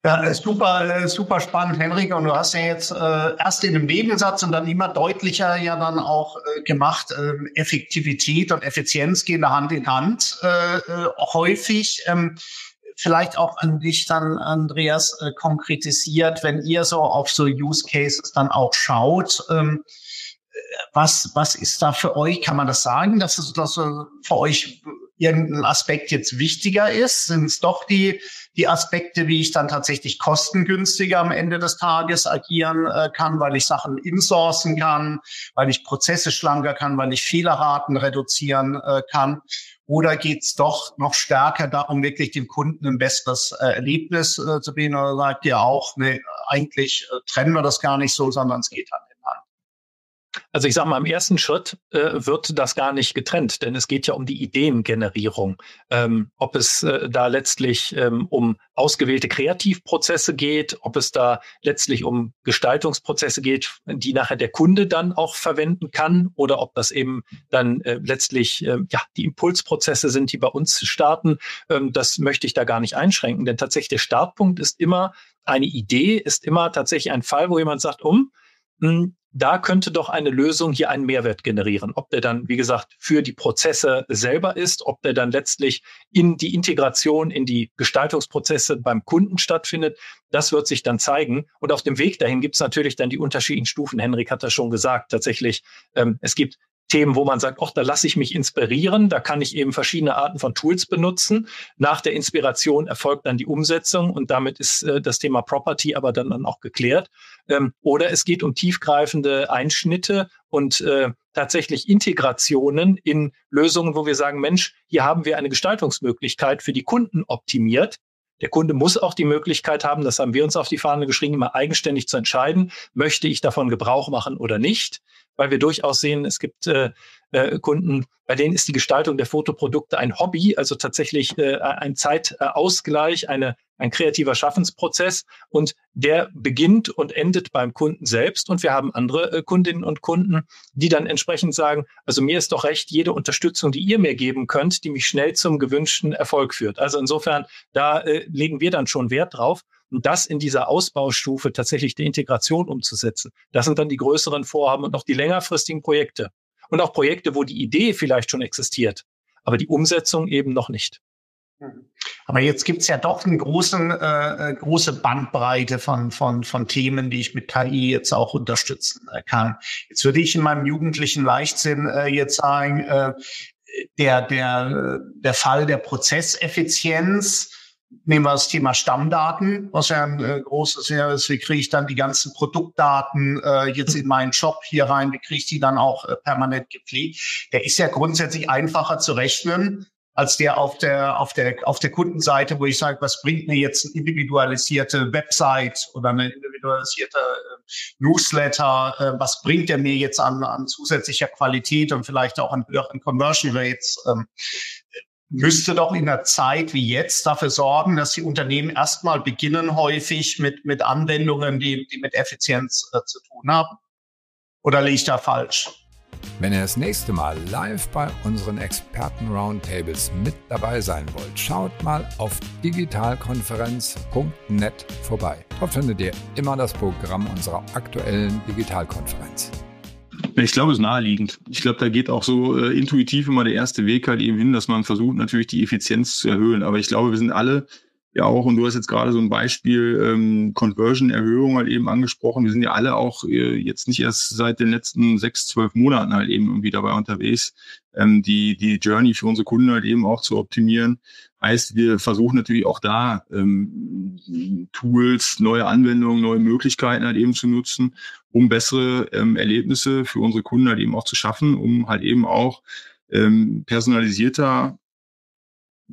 Ja, super, super spannend, Henrik. Und du hast ja jetzt äh, erst in einem Nebensatz und dann immer deutlicher ja dann auch äh, gemacht, äh, Effektivität und Effizienz gehen da Hand in Hand äh, äh, häufig. Ähm, vielleicht auch an dich dann, Andreas, äh, konkretisiert, wenn ihr so auf so Use Cases dann auch schaut. Ähm, was, was ist da für euch? Kann man das sagen, dass es dass für euch irgendein Aspekt jetzt wichtiger ist? Sind es doch die, die Aspekte, wie ich dann tatsächlich kostengünstiger am Ende des Tages agieren äh, kann, weil ich Sachen insourcen kann, weil ich Prozesse schlanker kann, weil ich Fehlerraten reduzieren äh, kann? Oder geht's doch noch stärker darum, wirklich dem Kunden ein besseres äh, Erlebnis äh, zu bieten? Oder sagt ihr auch, nee, eigentlich äh, trennen wir das gar nicht so, sondern es geht halt also ich sage mal, im ersten Schritt äh, wird das gar nicht getrennt, denn es geht ja um die Ideengenerierung. Ähm, ob es äh, da letztlich ähm, um ausgewählte Kreativprozesse geht, ob es da letztlich um Gestaltungsprozesse geht, die nachher der Kunde dann auch verwenden kann, oder ob das eben dann äh, letztlich äh, ja die Impulsprozesse sind, die bei uns starten. Ähm, das möchte ich da gar nicht einschränken, denn tatsächlich der Startpunkt ist immer eine Idee, ist immer tatsächlich ein Fall, wo jemand sagt, um hm, da könnte doch eine Lösung hier einen Mehrwert generieren. Ob der dann, wie gesagt, für die Prozesse selber ist, ob der dann letztlich in die Integration, in die Gestaltungsprozesse beim Kunden stattfindet, das wird sich dann zeigen. Und auf dem Weg dahin gibt es natürlich dann die unterschiedlichen Stufen. Henrik hat das schon gesagt. Tatsächlich, ähm, es gibt Themen, wo man sagt, ach, da lasse ich mich inspirieren, da kann ich eben verschiedene Arten von Tools benutzen. Nach der Inspiration erfolgt dann die Umsetzung und damit ist äh, das Thema Property aber dann, dann auch geklärt. Ähm, oder es geht um tiefgreifende Einschnitte und äh, tatsächlich Integrationen in Lösungen, wo wir sagen, Mensch, hier haben wir eine Gestaltungsmöglichkeit für die Kunden optimiert. Der Kunde muss auch die Möglichkeit haben, das haben wir uns auf die Fahne geschrieben, immer eigenständig zu entscheiden, möchte ich davon Gebrauch machen oder nicht weil wir durchaus sehen, es gibt äh, äh, Kunden, bei denen ist die Gestaltung der Fotoprodukte ein Hobby, also tatsächlich äh, ein Zeitausgleich, eine, ein kreativer Schaffensprozess und der beginnt und endet beim Kunden selbst. Und wir haben andere äh, Kundinnen und Kunden, die dann entsprechend sagen, also mir ist doch recht, jede Unterstützung, die ihr mir geben könnt, die mich schnell zum gewünschten Erfolg führt. Also insofern, da äh, legen wir dann schon Wert drauf. Und das in dieser Ausbaustufe tatsächlich die Integration umzusetzen, das sind dann die größeren Vorhaben und auch die längerfristigen Projekte. Und auch Projekte, wo die Idee vielleicht schon existiert, aber die Umsetzung eben noch nicht. Aber jetzt gibt's ja doch eine großen, äh, äh, große Bandbreite von, von, von Themen, die ich mit KI jetzt auch unterstützen äh, kann. Jetzt würde ich in meinem jugendlichen Leichtsinn äh, jetzt sagen, äh, der, der, der Fall der Prozesseffizienz, nehmen wir das Thema Stammdaten, was ja ein äh, großes Thema ist. Wie kriege ich dann die ganzen Produktdaten äh, jetzt in meinen Shop hier rein? Wie kriege ich die dann auch äh, permanent gepflegt? Der ist ja grundsätzlich einfacher zu rechnen als der auf der auf der auf der Kundenseite, wo ich sage, was bringt mir jetzt eine individualisierte Website oder eine individualisierte äh, Newsletter, äh, was bringt der mir jetzt an, an zusätzlicher Qualität und vielleicht auch an höheren Conversion Rates? Müsste doch in einer Zeit wie jetzt dafür sorgen, dass die Unternehmen erstmal beginnen häufig mit, mit Anwendungen, die, die mit Effizienz äh, zu tun haben. Oder liege ich da falsch? Wenn ihr das nächste Mal live bei unseren Experten-Roundtables mit dabei sein wollt, schaut mal auf digitalkonferenz.net vorbei. Dort findet ihr immer das Programm unserer aktuellen Digitalkonferenz. Ich glaube, es ist naheliegend. Ich glaube, da geht auch so äh, intuitiv immer der erste Weg halt eben hin, dass man versucht, natürlich die Effizienz zu erhöhen. Aber ich glaube, wir sind alle ja auch, und du hast jetzt gerade so ein Beispiel ähm, Conversion-Erhöhung halt eben angesprochen. Wir sind ja alle auch äh, jetzt nicht erst seit den letzten sechs, zwölf Monaten halt eben irgendwie dabei unterwegs, ähm, die, die Journey für unsere Kunden halt eben auch zu optimieren. Heißt, wir versuchen natürlich auch da ähm, Tools, neue Anwendungen, neue Möglichkeiten halt eben zu nutzen, um bessere ähm, Erlebnisse für unsere Kunden halt eben auch zu schaffen, um halt eben auch ähm, personalisierter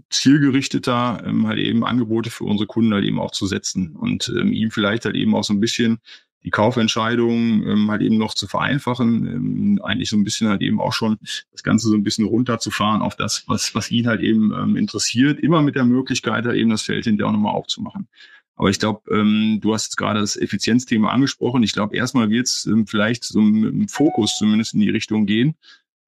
zielgerichteter ähm, halt eben Angebote für unsere Kunden halt eben auch zu setzen und ähm, ihm vielleicht halt eben auch so ein bisschen die Kaufentscheidung ähm, halt eben noch zu vereinfachen, ähm, eigentlich so ein bisschen halt eben auch schon das Ganze so ein bisschen runterzufahren auf das, was, was ihn halt eben ähm, interessiert, immer mit der Möglichkeit halt eben das Feld hinterher auch nochmal aufzumachen. Aber ich glaube, ähm, du hast jetzt gerade das Effizienzthema angesprochen. Ich glaube, erstmal wird es ähm, vielleicht so im Fokus zumindest in die Richtung gehen,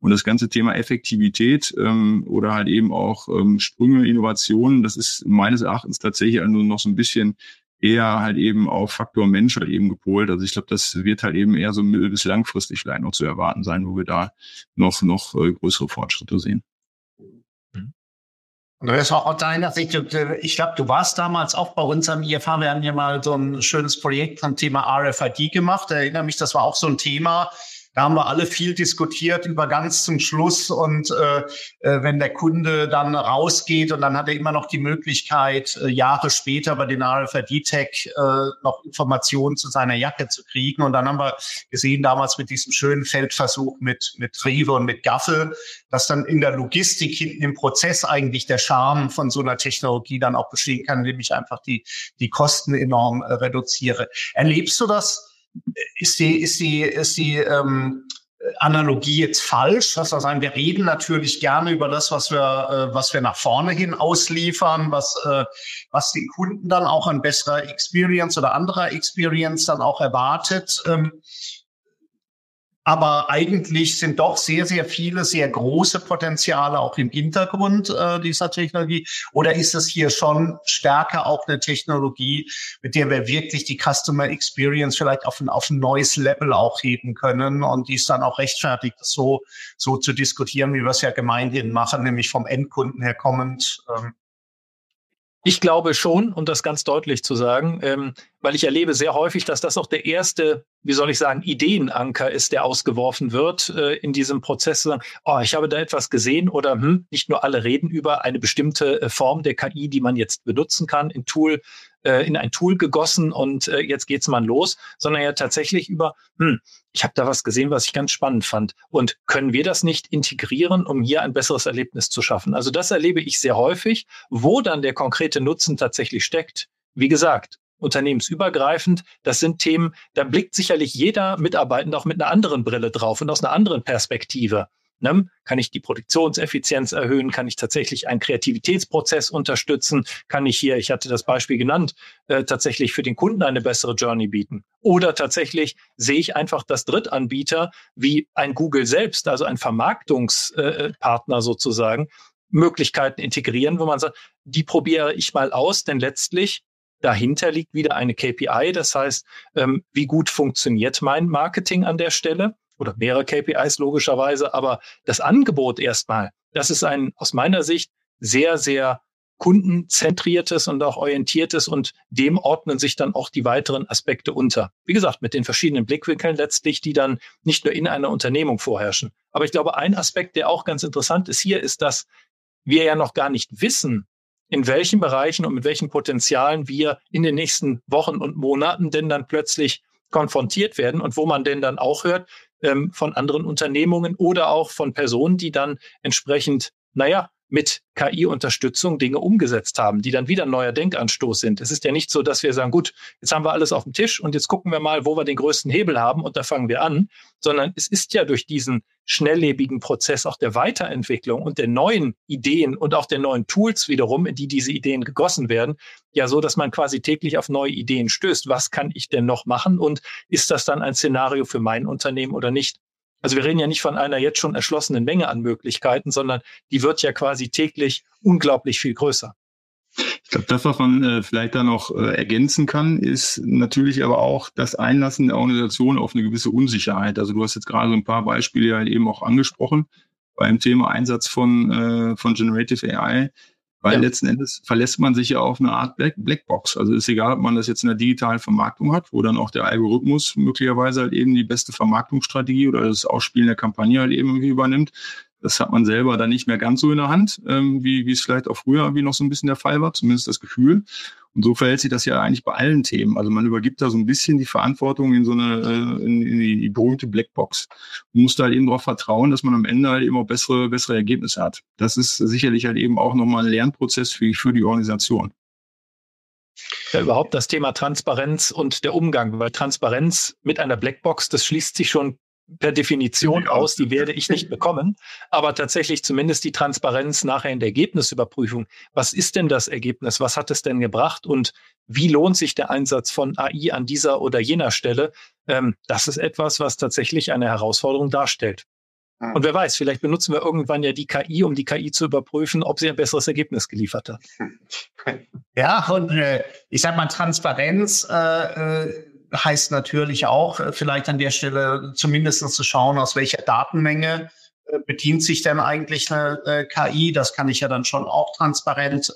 und das ganze Thema Effektivität ähm, oder halt eben auch ähm, Sprünge, Innovationen, das ist meines Erachtens tatsächlich nur noch so ein bisschen eher halt eben auf Faktor Mensch halt eben gepolt. Also ich glaube, das wird halt eben eher so mittel- bis langfristig vielleicht noch zu erwarten sein, wo wir da noch, noch äh, größere Fortschritte sehen. Und das war auch deiner Sicht, ich glaube, du warst damals auch bei uns am IFH, wir haben ja mal so ein schönes Projekt zum Thema RFID gemacht. Ich erinnere mich, das war auch so ein Thema, da haben wir alle viel diskutiert über ganz zum Schluss. Und äh, äh, wenn der Kunde dann rausgeht und dann hat er immer noch die Möglichkeit, äh, Jahre später bei den RFID-Tech äh, noch Informationen zu seiner Jacke zu kriegen. Und dann haben wir gesehen, damals mit diesem schönen Feldversuch mit, mit Rewe und mit Gaffel, dass dann in der Logistik hinten im Prozess eigentlich der Charme von so einer Technologie dann auch bestehen kann, indem ich einfach die, die Kosten enorm äh, reduziere. Erlebst du das? Ist die, ist die, ist die ähm, Analogie jetzt falsch? Das heißt, wir reden natürlich gerne über das, was wir, äh, was wir nach vorne hin ausliefern, was, äh, was die Kunden dann auch an besserer Experience oder anderer Experience dann auch erwartet. Ähm, aber eigentlich sind doch sehr, sehr viele sehr große Potenziale auch im Hintergrund äh, dieser Technologie. Oder ist es hier schon stärker auch eine Technologie, mit der wir wirklich die Customer Experience vielleicht auf ein, auf ein neues Level auch heben können und die ist dann auch rechtfertigt, so, so zu diskutieren, wie wir es ja gemeinhin machen, nämlich vom Endkunden her kommend. Ähm, ich glaube schon, um das ganz deutlich zu sagen, ähm, weil ich erlebe sehr häufig, dass das auch der erste, wie soll ich sagen, Ideenanker ist, der ausgeworfen wird äh, in diesem Prozess. Oh, ich habe da etwas gesehen oder hm, nicht nur alle reden über eine bestimmte äh, Form der KI, die man jetzt benutzen kann in Tool, äh, in ein Tool gegossen und äh, jetzt geht's mal los, sondern ja tatsächlich über, hm, ich habe da was gesehen, was ich ganz spannend fand. Und können wir das nicht integrieren, um hier ein besseres Erlebnis zu schaffen? Also das erlebe ich sehr häufig, wo dann der konkrete Nutzen tatsächlich steckt. Wie gesagt, unternehmensübergreifend. Das sind Themen, da blickt sicherlich jeder Mitarbeitende auch mit einer anderen Brille drauf und aus einer anderen Perspektive. Ne? Kann ich die Produktionseffizienz erhöhen? Kann ich tatsächlich einen Kreativitätsprozess unterstützen? Kann ich hier, ich hatte das Beispiel genannt, äh, tatsächlich für den Kunden eine bessere Journey bieten? Oder tatsächlich sehe ich einfach, dass Drittanbieter wie ein Google selbst, also ein Vermarktungspartner äh, sozusagen, Möglichkeiten integrieren, wo man sagt, die probiere ich mal aus, denn letztlich dahinter liegt wieder eine KPI. Das heißt, ähm, wie gut funktioniert mein Marketing an der Stelle? Oder mehrere KPIs logischerweise, aber das Angebot erstmal, das ist ein aus meiner Sicht sehr, sehr kundenzentriertes und auch orientiertes und dem ordnen sich dann auch die weiteren Aspekte unter. Wie gesagt, mit den verschiedenen Blickwinkeln letztlich, die dann nicht nur in einer Unternehmung vorherrschen. Aber ich glaube, ein Aspekt, der auch ganz interessant ist hier, ist, dass wir ja noch gar nicht wissen, in welchen Bereichen und mit welchen Potenzialen wir in den nächsten Wochen und Monaten denn dann plötzlich konfrontiert werden und wo man denn dann auch hört ähm, von anderen Unternehmungen oder auch von Personen, die dann entsprechend, naja, mit KI-Unterstützung Dinge umgesetzt haben, die dann wieder ein neuer Denkanstoß sind. Es ist ja nicht so, dass wir sagen, gut, jetzt haben wir alles auf dem Tisch und jetzt gucken wir mal, wo wir den größten Hebel haben und da fangen wir an, sondern es ist ja durch diesen schnelllebigen Prozess auch der Weiterentwicklung und der neuen Ideen und auch der neuen Tools wiederum, in die diese Ideen gegossen werden, ja so, dass man quasi täglich auf neue Ideen stößt. Was kann ich denn noch machen und ist das dann ein Szenario für mein Unternehmen oder nicht? Also wir reden ja nicht von einer jetzt schon erschlossenen Menge an Möglichkeiten, sondern die wird ja quasi täglich unglaublich viel größer. Ich glaube, das, was man äh, vielleicht da noch äh, ergänzen kann, ist natürlich aber auch das Einlassen der Organisation auf eine gewisse Unsicherheit. Also du hast jetzt gerade so ein paar Beispiele halt eben auch angesprochen beim Thema Einsatz von, äh, von Generative AI. Weil ja. letzten Endes verlässt man sich ja auf eine Art Black Blackbox. Also ist egal, ob man das jetzt in der digitalen Vermarktung hat, wo dann auch der Algorithmus möglicherweise halt eben die beste Vermarktungsstrategie oder das Ausspielen der Kampagne halt eben irgendwie übernimmt. Das hat man selber dann nicht mehr ganz so in der Hand, ähm, wie, wie es vielleicht auch früher wie noch so ein bisschen der Fall war, zumindest das Gefühl. Und so verhält sich das ja eigentlich bei allen Themen. Also man übergibt da so ein bisschen die Verantwortung in so eine, äh, in, in die, berühmte Blackbox. Man muss da halt eben darauf vertrauen, dass man am Ende halt eben auch bessere, bessere Ergebnisse hat. Das ist sicherlich halt eben auch nochmal ein Lernprozess für, für die Organisation. Ja, überhaupt das Thema Transparenz und der Umgang, weil Transparenz mit einer Blackbox, das schließt sich schon per Definition aus, die werde ich nicht bekommen, aber tatsächlich zumindest die Transparenz nachher in der Ergebnisüberprüfung. Was ist denn das Ergebnis? Was hat es denn gebracht? Und wie lohnt sich der Einsatz von AI an dieser oder jener Stelle? Ähm, das ist etwas, was tatsächlich eine Herausforderung darstellt. Und wer weiß, vielleicht benutzen wir irgendwann ja die KI, um die KI zu überprüfen, ob sie ein besseres Ergebnis geliefert hat. Ja, und äh, ich sag mal, Transparenz äh, äh heißt natürlich auch, äh, vielleicht an der Stelle zumindest zu schauen, aus welcher Datenmenge äh, bedient sich denn eigentlich eine äh, KI. Das kann ich ja dann schon auch transparent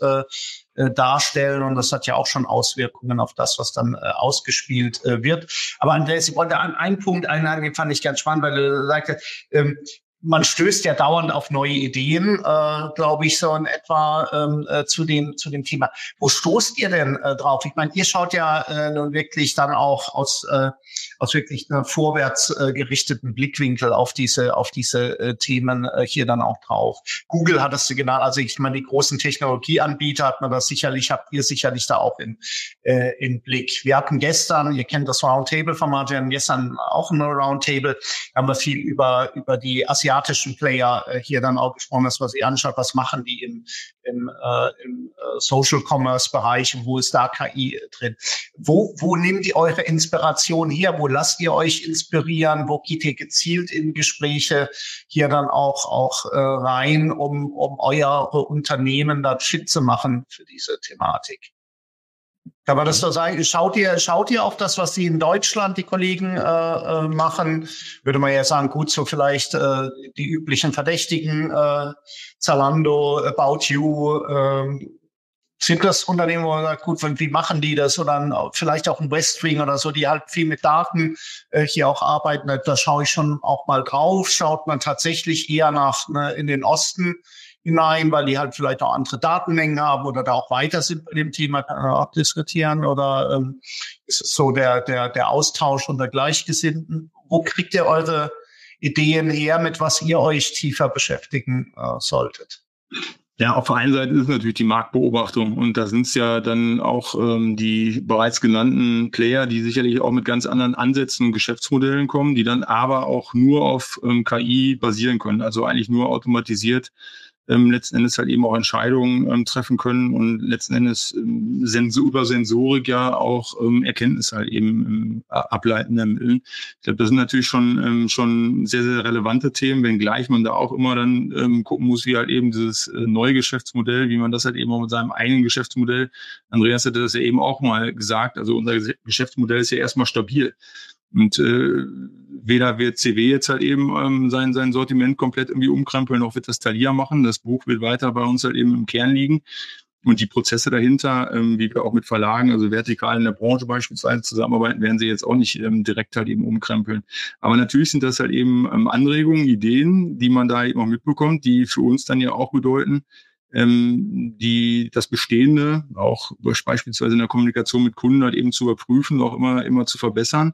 darstellen und das hat ja auch schon Auswirkungen auf das, was dann ausgespielt wird. Aber Andreas, ich wollte an einen Punkt einhaken, den fand ich ganz spannend, weil du sagte, ähm, man stößt ja dauernd auf neue Ideen, äh, glaube ich, so in etwa ähm, äh, zu dem zu dem Thema. Wo stoßt ihr denn äh, drauf? Ich meine, ihr schaut ja äh, nun wirklich dann auch aus äh, aus wirklich einem vorwärts äh, gerichteten Blickwinkel auf diese, auf diese äh, Themen äh, hier dann auch drauf. Google hat es genannt, also ich meine, die großen Technologieanbieter hat man das sicherlich, habt ihr sicherlich da auch in, äh, in Blick. Wir hatten gestern, ihr kennt das Roundtable-Format, wir hatten gestern auch ein Roundtable, haben wir viel über, über die asiatischen Player äh, hier dann auch gesprochen, dass man sich anschaut, was machen die im, im, äh, im äh, Social Commerce Bereich, wo ist da KI drin? Wo, wo nehmt ihr eure Inspiration her? Wo lasst ihr euch inspirieren? Wo geht ihr gezielt in Gespräche hier dann auch, auch äh, rein, um, um eure Unternehmen da fit zu machen für diese Thematik? Kann man das so sagen? Schaut ihr, schaut ihr auf das, was die in Deutschland, die Kollegen äh, äh, machen? Würde man ja sagen, gut, so vielleicht äh, die üblichen Verdächtigen, äh, Zalando, About You, äh, sind das Unternehmen, wo man sagt, gut, wie machen die das? Oder vielleicht auch ein Westwing oder so, die halt viel mit Daten äh, hier auch arbeiten. Da schaue ich schon auch mal drauf. Schaut man tatsächlich eher nach ne, in den Osten hinein, weil die halt vielleicht auch andere Datenmengen haben oder da auch weiter sind bei dem Thema, kann man auch diskutieren. Oder ähm, ist es so der, der, der Austausch unter Gleichgesinnten? Wo kriegt ihr eure Ideen her, mit was ihr euch tiefer beschäftigen äh, solltet? Ja, auf der einen Seite ist natürlich die Marktbeobachtung und da sind es ja dann auch ähm, die bereits genannten Player, die sicherlich auch mit ganz anderen Ansätzen und Geschäftsmodellen kommen, die dann aber auch nur auf ähm, KI basieren können, also eigentlich nur automatisiert ähm, letzten Endes halt eben auch Entscheidungen ähm, treffen können und letzten Endes ähm, Sensor, über Sensorik ja auch ähm, Erkenntnisse halt eben ähm, ableiten ermitteln. Ich glaube, das sind natürlich schon, ähm, schon sehr, sehr relevante Themen, wenngleich man da auch immer dann ähm, gucken muss, wie halt eben dieses äh, neue Geschäftsmodell, wie man das halt eben auch mit seinem eigenen Geschäftsmodell, Andreas hatte das ja eben auch mal gesagt, also unser Geschäftsmodell ist ja erstmal stabil. Und äh, weder wird CW jetzt halt eben ähm, sein, sein Sortiment komplett irgendwie umkrempeln, noch wird das Thalia machen. Das Buch wird weiter bei uns halt eben im Kern liegen. Und die Prozesse dahinter, ähm, wie wir auch mit Verlagen, also vertikal in der Branche beispielsweise zusammenarbeiten, werden sie jetzt auch nicht ähm, direkt halt eben umkrempeln. Aber natürlich sind das halt eben ähm, Anregungen, Ideen, die man da eben auch mitbekommt, die für uns dann ja auch bedeuten, ähm, die das Bestehende auch beispielsweise in der Kommunikation mit Kunden halt eben zu überprüfen, auch immer immer zu verbessern.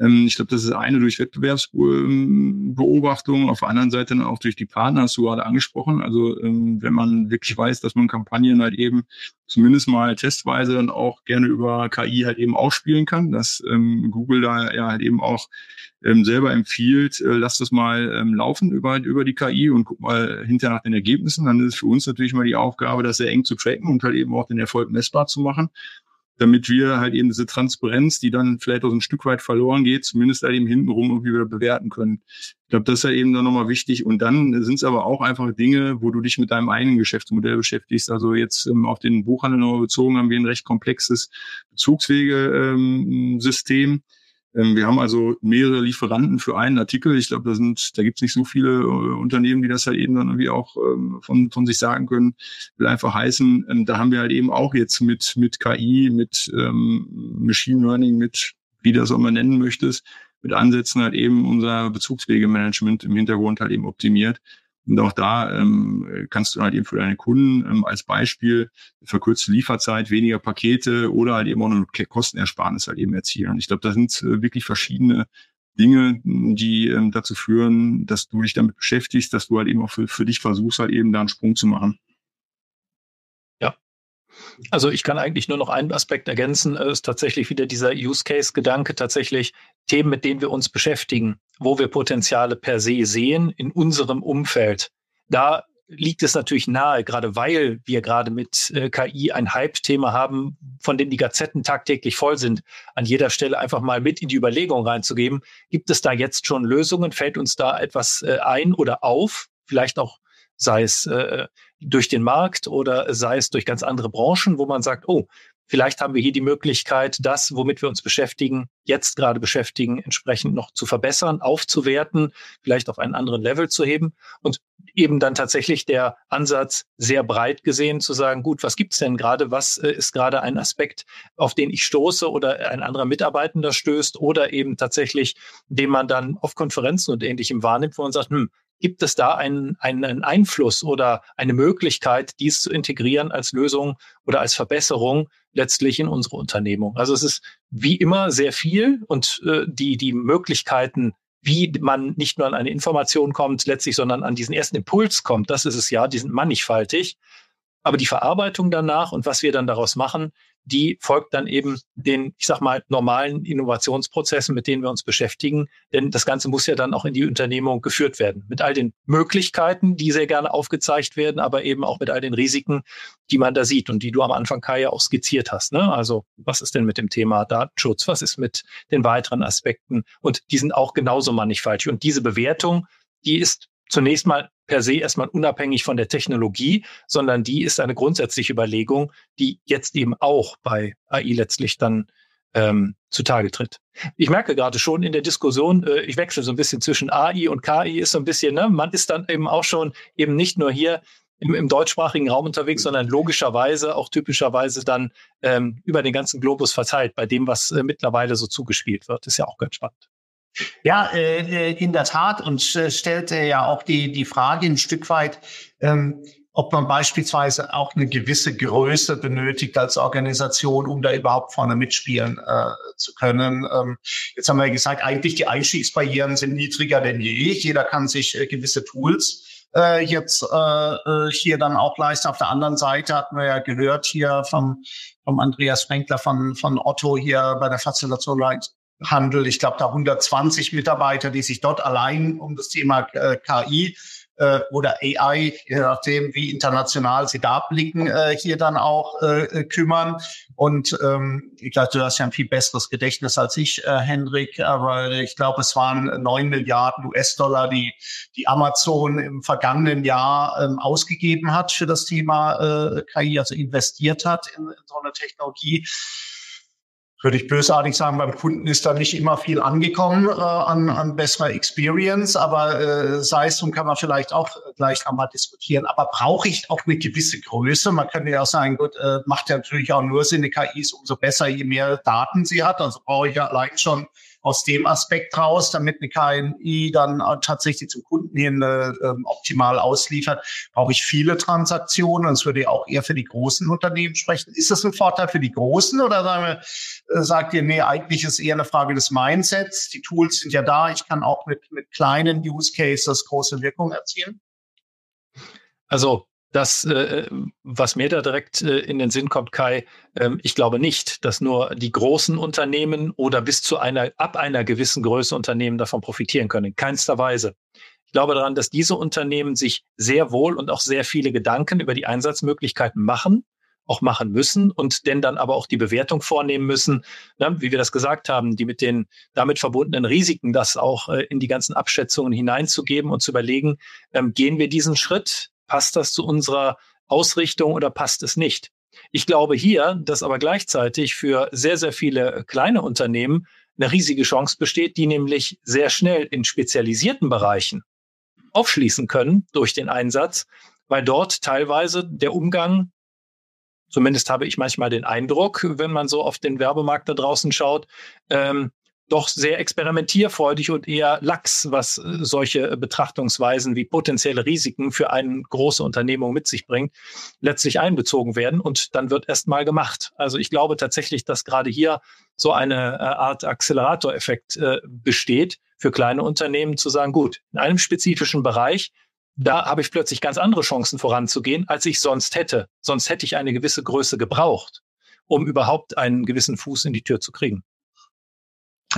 Ähm, ich glaube, das ist eine durch Wettbewerbsbeobachtung, auf der anderen Seite dann auch durch die Partner, hast du gerade angesprochen. Also ähm, wenn man wirklich weiß, dass man Kampagnen halt eben zumindest mal testweise dann auch gerne über KI halt eben ausspielen kann, dass ähm, Google da ja halt eben auch selber empfiehlt, äh, lass das mal laufen über, über die KI und guck mal hinterher nach den Ergebnissen. Dann ist es für uns natürlich mal die Aufgabe, das sehr eng zu tracken und halt eben auch den Erfolg messbar zu machen damit wir halt eben diese Transparenz, die dann vielleicht auch so ein Stück weit verloren geht, zumindest halt eben hintenrum irgendwie wieder bewerten können. Ich glaube, das ist halt eben dann nochmal wichtig. Und dann sind es aber auch einfach Dinge, wo du dich mit deinem eigenen Geschäftsmodell beschäftigst. Also jetzt ähm, auf den Buchhandel nochmal bezogen haben wir ein recht komplexes Bezugswegesystem. Ähm, wir haben also mehrere Lieferanten für einen Artikel. Ich glaube, da sind, da gibt es nicht so viele äh, Unternehmen, die das halt eben dann irgendwie auch ähm, von, von sich sagen können. Will einfach heißen, ähm, da haben wir halt eben auch jetzt mit, mit KI, mit ähm, Machine Learning, mit wie das auch mal nennen möchtest, mit Ansätzen halt eben unser Bezugswegemanagement im Hintergrund halt eben optimiert. Und auch da ähm, kannst du halt eben für deine Kunden ähm, als Beispiel verkürzte Lieferzeit, weniger Pakete oder halt eben auch eine Kostenersparnis halt eben erzielen. Und ich glaube, da sind äh, wirklich verschiedene Dinge, die ähm, dazu führen, dass du dich damit beschäftigst, dass du halt eben auch für, für dich versuchst, halt eben da einen Sprung zu machen. Also ich kann eigentlich nur noch einen Aspekt ergänzen, ist tatsächlich wieder dieser Use Case Gedanke, tatsächlich Themen, mit denen wir uns beschäftigen, wo wir Potenziale per se sehen in unserem Umfeld. Da liegt es natürlich nahe, gerade weil wir gerade mit äh, KI ein Hype-Thema haben, von dem die Gazetten tagtäglich voll sind, an jeder Stelle einfach mal mit in die Überlegung reinzugeben. Gibt es da jetzt schon Lösungen? Fällt uns da etwas äh, ein oder auf? Vielleicht auch sei es äh, durch den Markt oder sei es durch ganz andere Branchen, wo man sagt, oh, vielleicht haben wir hier die Möglichkeit, das, womit wir uns beschäftigen, jetzt gerade beschäftigen, entsprechend noch zu verbessern, aufzuwerten, vielleicht auf einen anderen Level zu heben. Und eben dann tatsächlich der Ansatz sehr breit gesehen zu sagen, gut, was gibt's denn gerade, was äh, ist gerade ein Aspekt, auf den ich stoße oder ein anderer Mitarbeitender stößt oder eben tatsächlich, den man dann auf Konferenzen und ähnlichem wahrnimmt, wo man sagt, hm, Gibt es da einen, einen Einfluss oder eine Möglichkeit, dies zu integrieren als Lösung oder als Verbesserung letztlich in unsere Unternehmung? Also es ist wie immer sehr viel und äh, die, die Möglichkeiten, wie man nicht nur an eine Information kommt letztlich, sondern an diesen ersten Impuls kommt, das ist es ja, die sind mannigfaltig. Aber die Verarbeitung danach und was wir dann daraus machen, die folgt dann eben den, ich sag mal, normalen Innovationsprozessen, mit denen wir uns beschäftigen. Denn das Ganze muss ja dann auch in die Unternehmung geführt werden. Mit all den Möglichkeiten, die sehr gerne aufgezeigt werden, aber eben auch mit all den Risiken, die man da sieht und die du am Anfang, Kai, ja auch skizziert hast. Ne? Also, was ist denn mit dem Thema Datenschutz? Was ist mit den weiteren Aspekten? Und die sind auch genauso mannigfaltig. Und diese Bewertung, die ist zunächst mal per se erstmal unabhängig von der Technologie, sondern die ist eine grundsätzliche Überlegung, die jetzt eben auch bei AI letztlich dann ähm, zutage tritt. Ich merke gerade schon in der Diskussion, äh, ich wechsle so ein bisschen zwischen AI und KI, ist so ein bisschen, ne, man ist dann eben auch schon eben nicht nur hier im, im deutschsprachigen Raum unterwegs, sondern logischerweise auch typischerweise dann ähm, über den ganzen Globus verteilt, bei dem, was äh, mittlerweile so zugespielt wird. Ist ja auch ganz spannend. Ja, äh, in der Tat und äh, stellte ja auch die, die Frage ein Stück weit, ähm, ob man beispielsweise auch eine gewisse Größe benötigt als Organisation, um da überhaupt vorne mitspielen äh, zu können. Ähm, jetzt haben wir gesagt, eigentlich die Einstiegsbarrieren sind niedriger denn je. Jeder kann sich äh, gewisse Tools äh, jetzt äh, äh hier dann auch leisten. Auf der anderen Seite hatten wir ja gehört hier vom, vom Andreas Frenkler von, von Otto hier bei der Facilitation Handel. Ich glaube, da 120 Mitarbeiter, die sich dort allein um das Thema äh, KI äh, oder AI, je nachdem, wie international sie da blicken, äh, hier dann auch äh, kümmern. Und ähm, ich glaube, du hast ja ein viel besseres Gedächtnis als ich, äh, Hendrik, aber ich glaube, es waren neun Milliarden US-Dollar, die die Amazon im vergangenen Jahr ähm, ausgegeben hat für das Thema äh, KI, also investiert hat in, in so eine Technologie würde ich bösartig sagen, beim Kunden ist da nicht immer viel angekommen äh, an, an besserer Experience, aber äh, sei es, und kann man vielleicht auch gleich einmal diskutieren. Aber brauche ich auch eine gewisse Größe? Man könnte ja auch sagen, gut, äh, macht ja natürlich auch nur Sinn, eine KI ist umso besser, je mehr Daten sie hat. Also brauche ich ja allein schon aus dem Aspekt raus, damit eine KNI dann tatsächlich zum Kunden hin äh, ähm, optimal ausliefert, brauche ich viele Transaktionen. Es würde ja auch eher für die großen Unternehmen sprechen. Ist das ein Vorteil für die Großen oder sagen wir, äh, sagt ihr, nee, eigentlich ist eher eine Frage des Mindsets. Die Tools sind ja da. Ich kann auch mit, mit kleinen Use Cases große Wirkung erzielen. Also das, äh, was mir da direkt äh, in den Sinn kommt, Kai, äh, ich glaube nicht, dass nur die großen Unternehmen oder bis zu einer, ab einer gewissen Größe Unternehmen davon profitieren können. In keinster Weise. Ich glaube daran, dass diese Unternehmen sich sehr wohl und auch sehr viele Gedanken über die Einsatzmöglichkeiten machen, auch machen müssen und denn dann aber auch die Bewertung vornehmen müssen, ne, wie wir das gesagt haben, die mit den damit verbundenen Risiken, das auch äh, in die ganzen Abschätzungen hineinzugeben und zu überlegen, ähm, gehen wir diesen Schritt, Passt das zu unserer Ausrichtung oder passt es nicht? Ich glaube hier, dass aber gleichzeitig für sehr, sehr viele kleine Unternehmen eine riesige Chance besteht, die nämlich sehr schnell in spezialisierten Bereichen aufschließen können durch den Einsatz, weil dort teilweise der Umgang, zumindest habe ich manchmal den Eindruck, wenn man so auf den Werbemarkt da draußen schaut, ähm, doch sehr experimentierfreudig und eher lax, was äh, solche Betrachtungsweisen wie potenzielle Risiken für eine große Unternehmung mit sich bringt, letztlich einbezogen werden und dann wird erst mal gemacht. Also ich glaube tatsächlich, dass gerade hier so eine äh, Art Accelerator-Effekt äh, besteht für kleine Unternehmen zu sagen, gut, in einem spezifischen Bereich, da habe ich plötzlich ganz andere Chancen voranzugehen, als ich sonst hätte. Sonst hätte ich eine gewisse Größe gebraucht, um überhaupt einen gewissen Fuß in die Tür zu kriegen.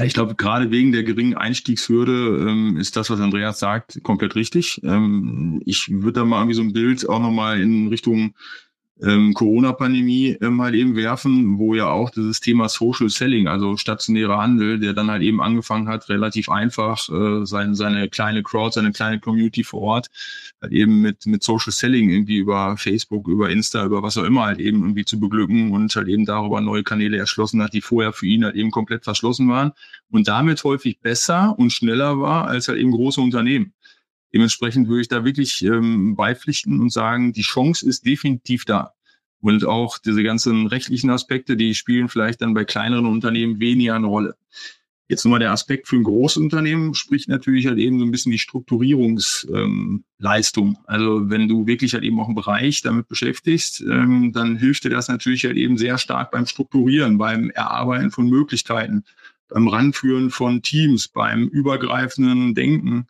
Ich glaube, gerade wegen der geringen Einstiegshürde ähm, ist das, was Andreas sagt, komplett richtig. Ähm, ich würde da mal irgendwie so ein Bild auch nochmal in Richtung ähm, Corona-Pandemie ähm, halt eben werfen, wo ja auch dieses Thema Social Selling, also stationärer Handel, der dann halt eben angefangen hat, relativ einfach äh, seine, seine kleine Crowd, seine kleine Community vor Ort halt eben mit, mit Social Selling irgendwie über Facebook, über Insta, über was auch immer halt eben irgendwie zu beglücken und halt eben darüber neue Kanäle erschlossen hat, die vorher für ihn halt eben komplett verschlossen waren und damit häufig besser und schneller war als halt eben große Unternehmen. Dementsprechend würde ich da wirklich ähm, beipflichten und sagen, die Chance ist definitiv da. Und auch diese ganzen rechtlichen Aspekte, die spielen vielleicht dann bei kleineren Unternehmen weniger eine Rolle. Jetzt nochmal der Aspekt für ein großes Unternehmen spricht natürlich halt eben so ein bisschen die Strukturierungsleistung. Ähm, also wenn du wirklich halt eben auch einen Bereich damit beschäftigst, ähm, dann hilft dir das natürlich halt eben sehr stark beim Strukturieren, beim Erarbeiten von Möglichkeiten, beim Ranführen von Teams, beim übergreifenden Denken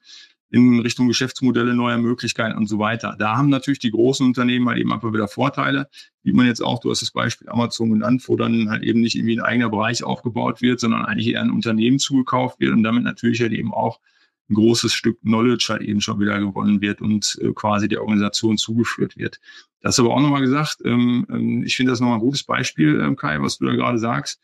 in Richtung Geschäftsmodelle, neuer Möglichkeiten und so weiter. Da haben natürlich die großen Unternehmen halt eben einfach wieder Vorteile, wie man jetzt auch, du hast das Beispiel Amazon genannt, wo dann halt eben nicht irgendwie ein eigener Bereich aufgebaut wird, sondern eigentlich eher ein Unternehmen zugekauft wird und damit natürlich halt eben auch ein großes Stück Knowledge halt eben schon wieder gewonnen wird und äh, quasi der Organisation zugeführt wird. Das aber auch nochmal gesagt, ähm, ähm, ich finde das nochmal ein gutes Beispiel, ähm, Kai, was du da gerade sagst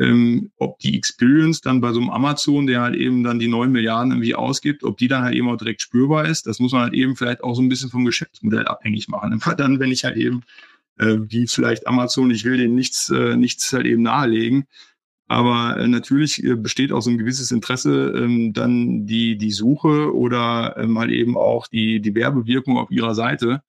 ähm, ob die Experience dann bei so einem Amazon, der halt eben dann die neun Milliarden irgendwie ausgibt, ob die dann halt eben auch direkt spürbar ist, das muss man halt eben vielleicht auch so ein bisschen vom Geschäftsmodell abhängig machen. Dann, wenn ich halt eben, äh, wie vielleicht Amazon, ich will denen nichts, äh, nichts halt eben nahelegen, aber äh, natürlich äh, besteht auch so ein gewisses Interesse, ähm, dann die, die Suche oder ähm, halt eben auch die, die Werbewirkung auf ihrer Seite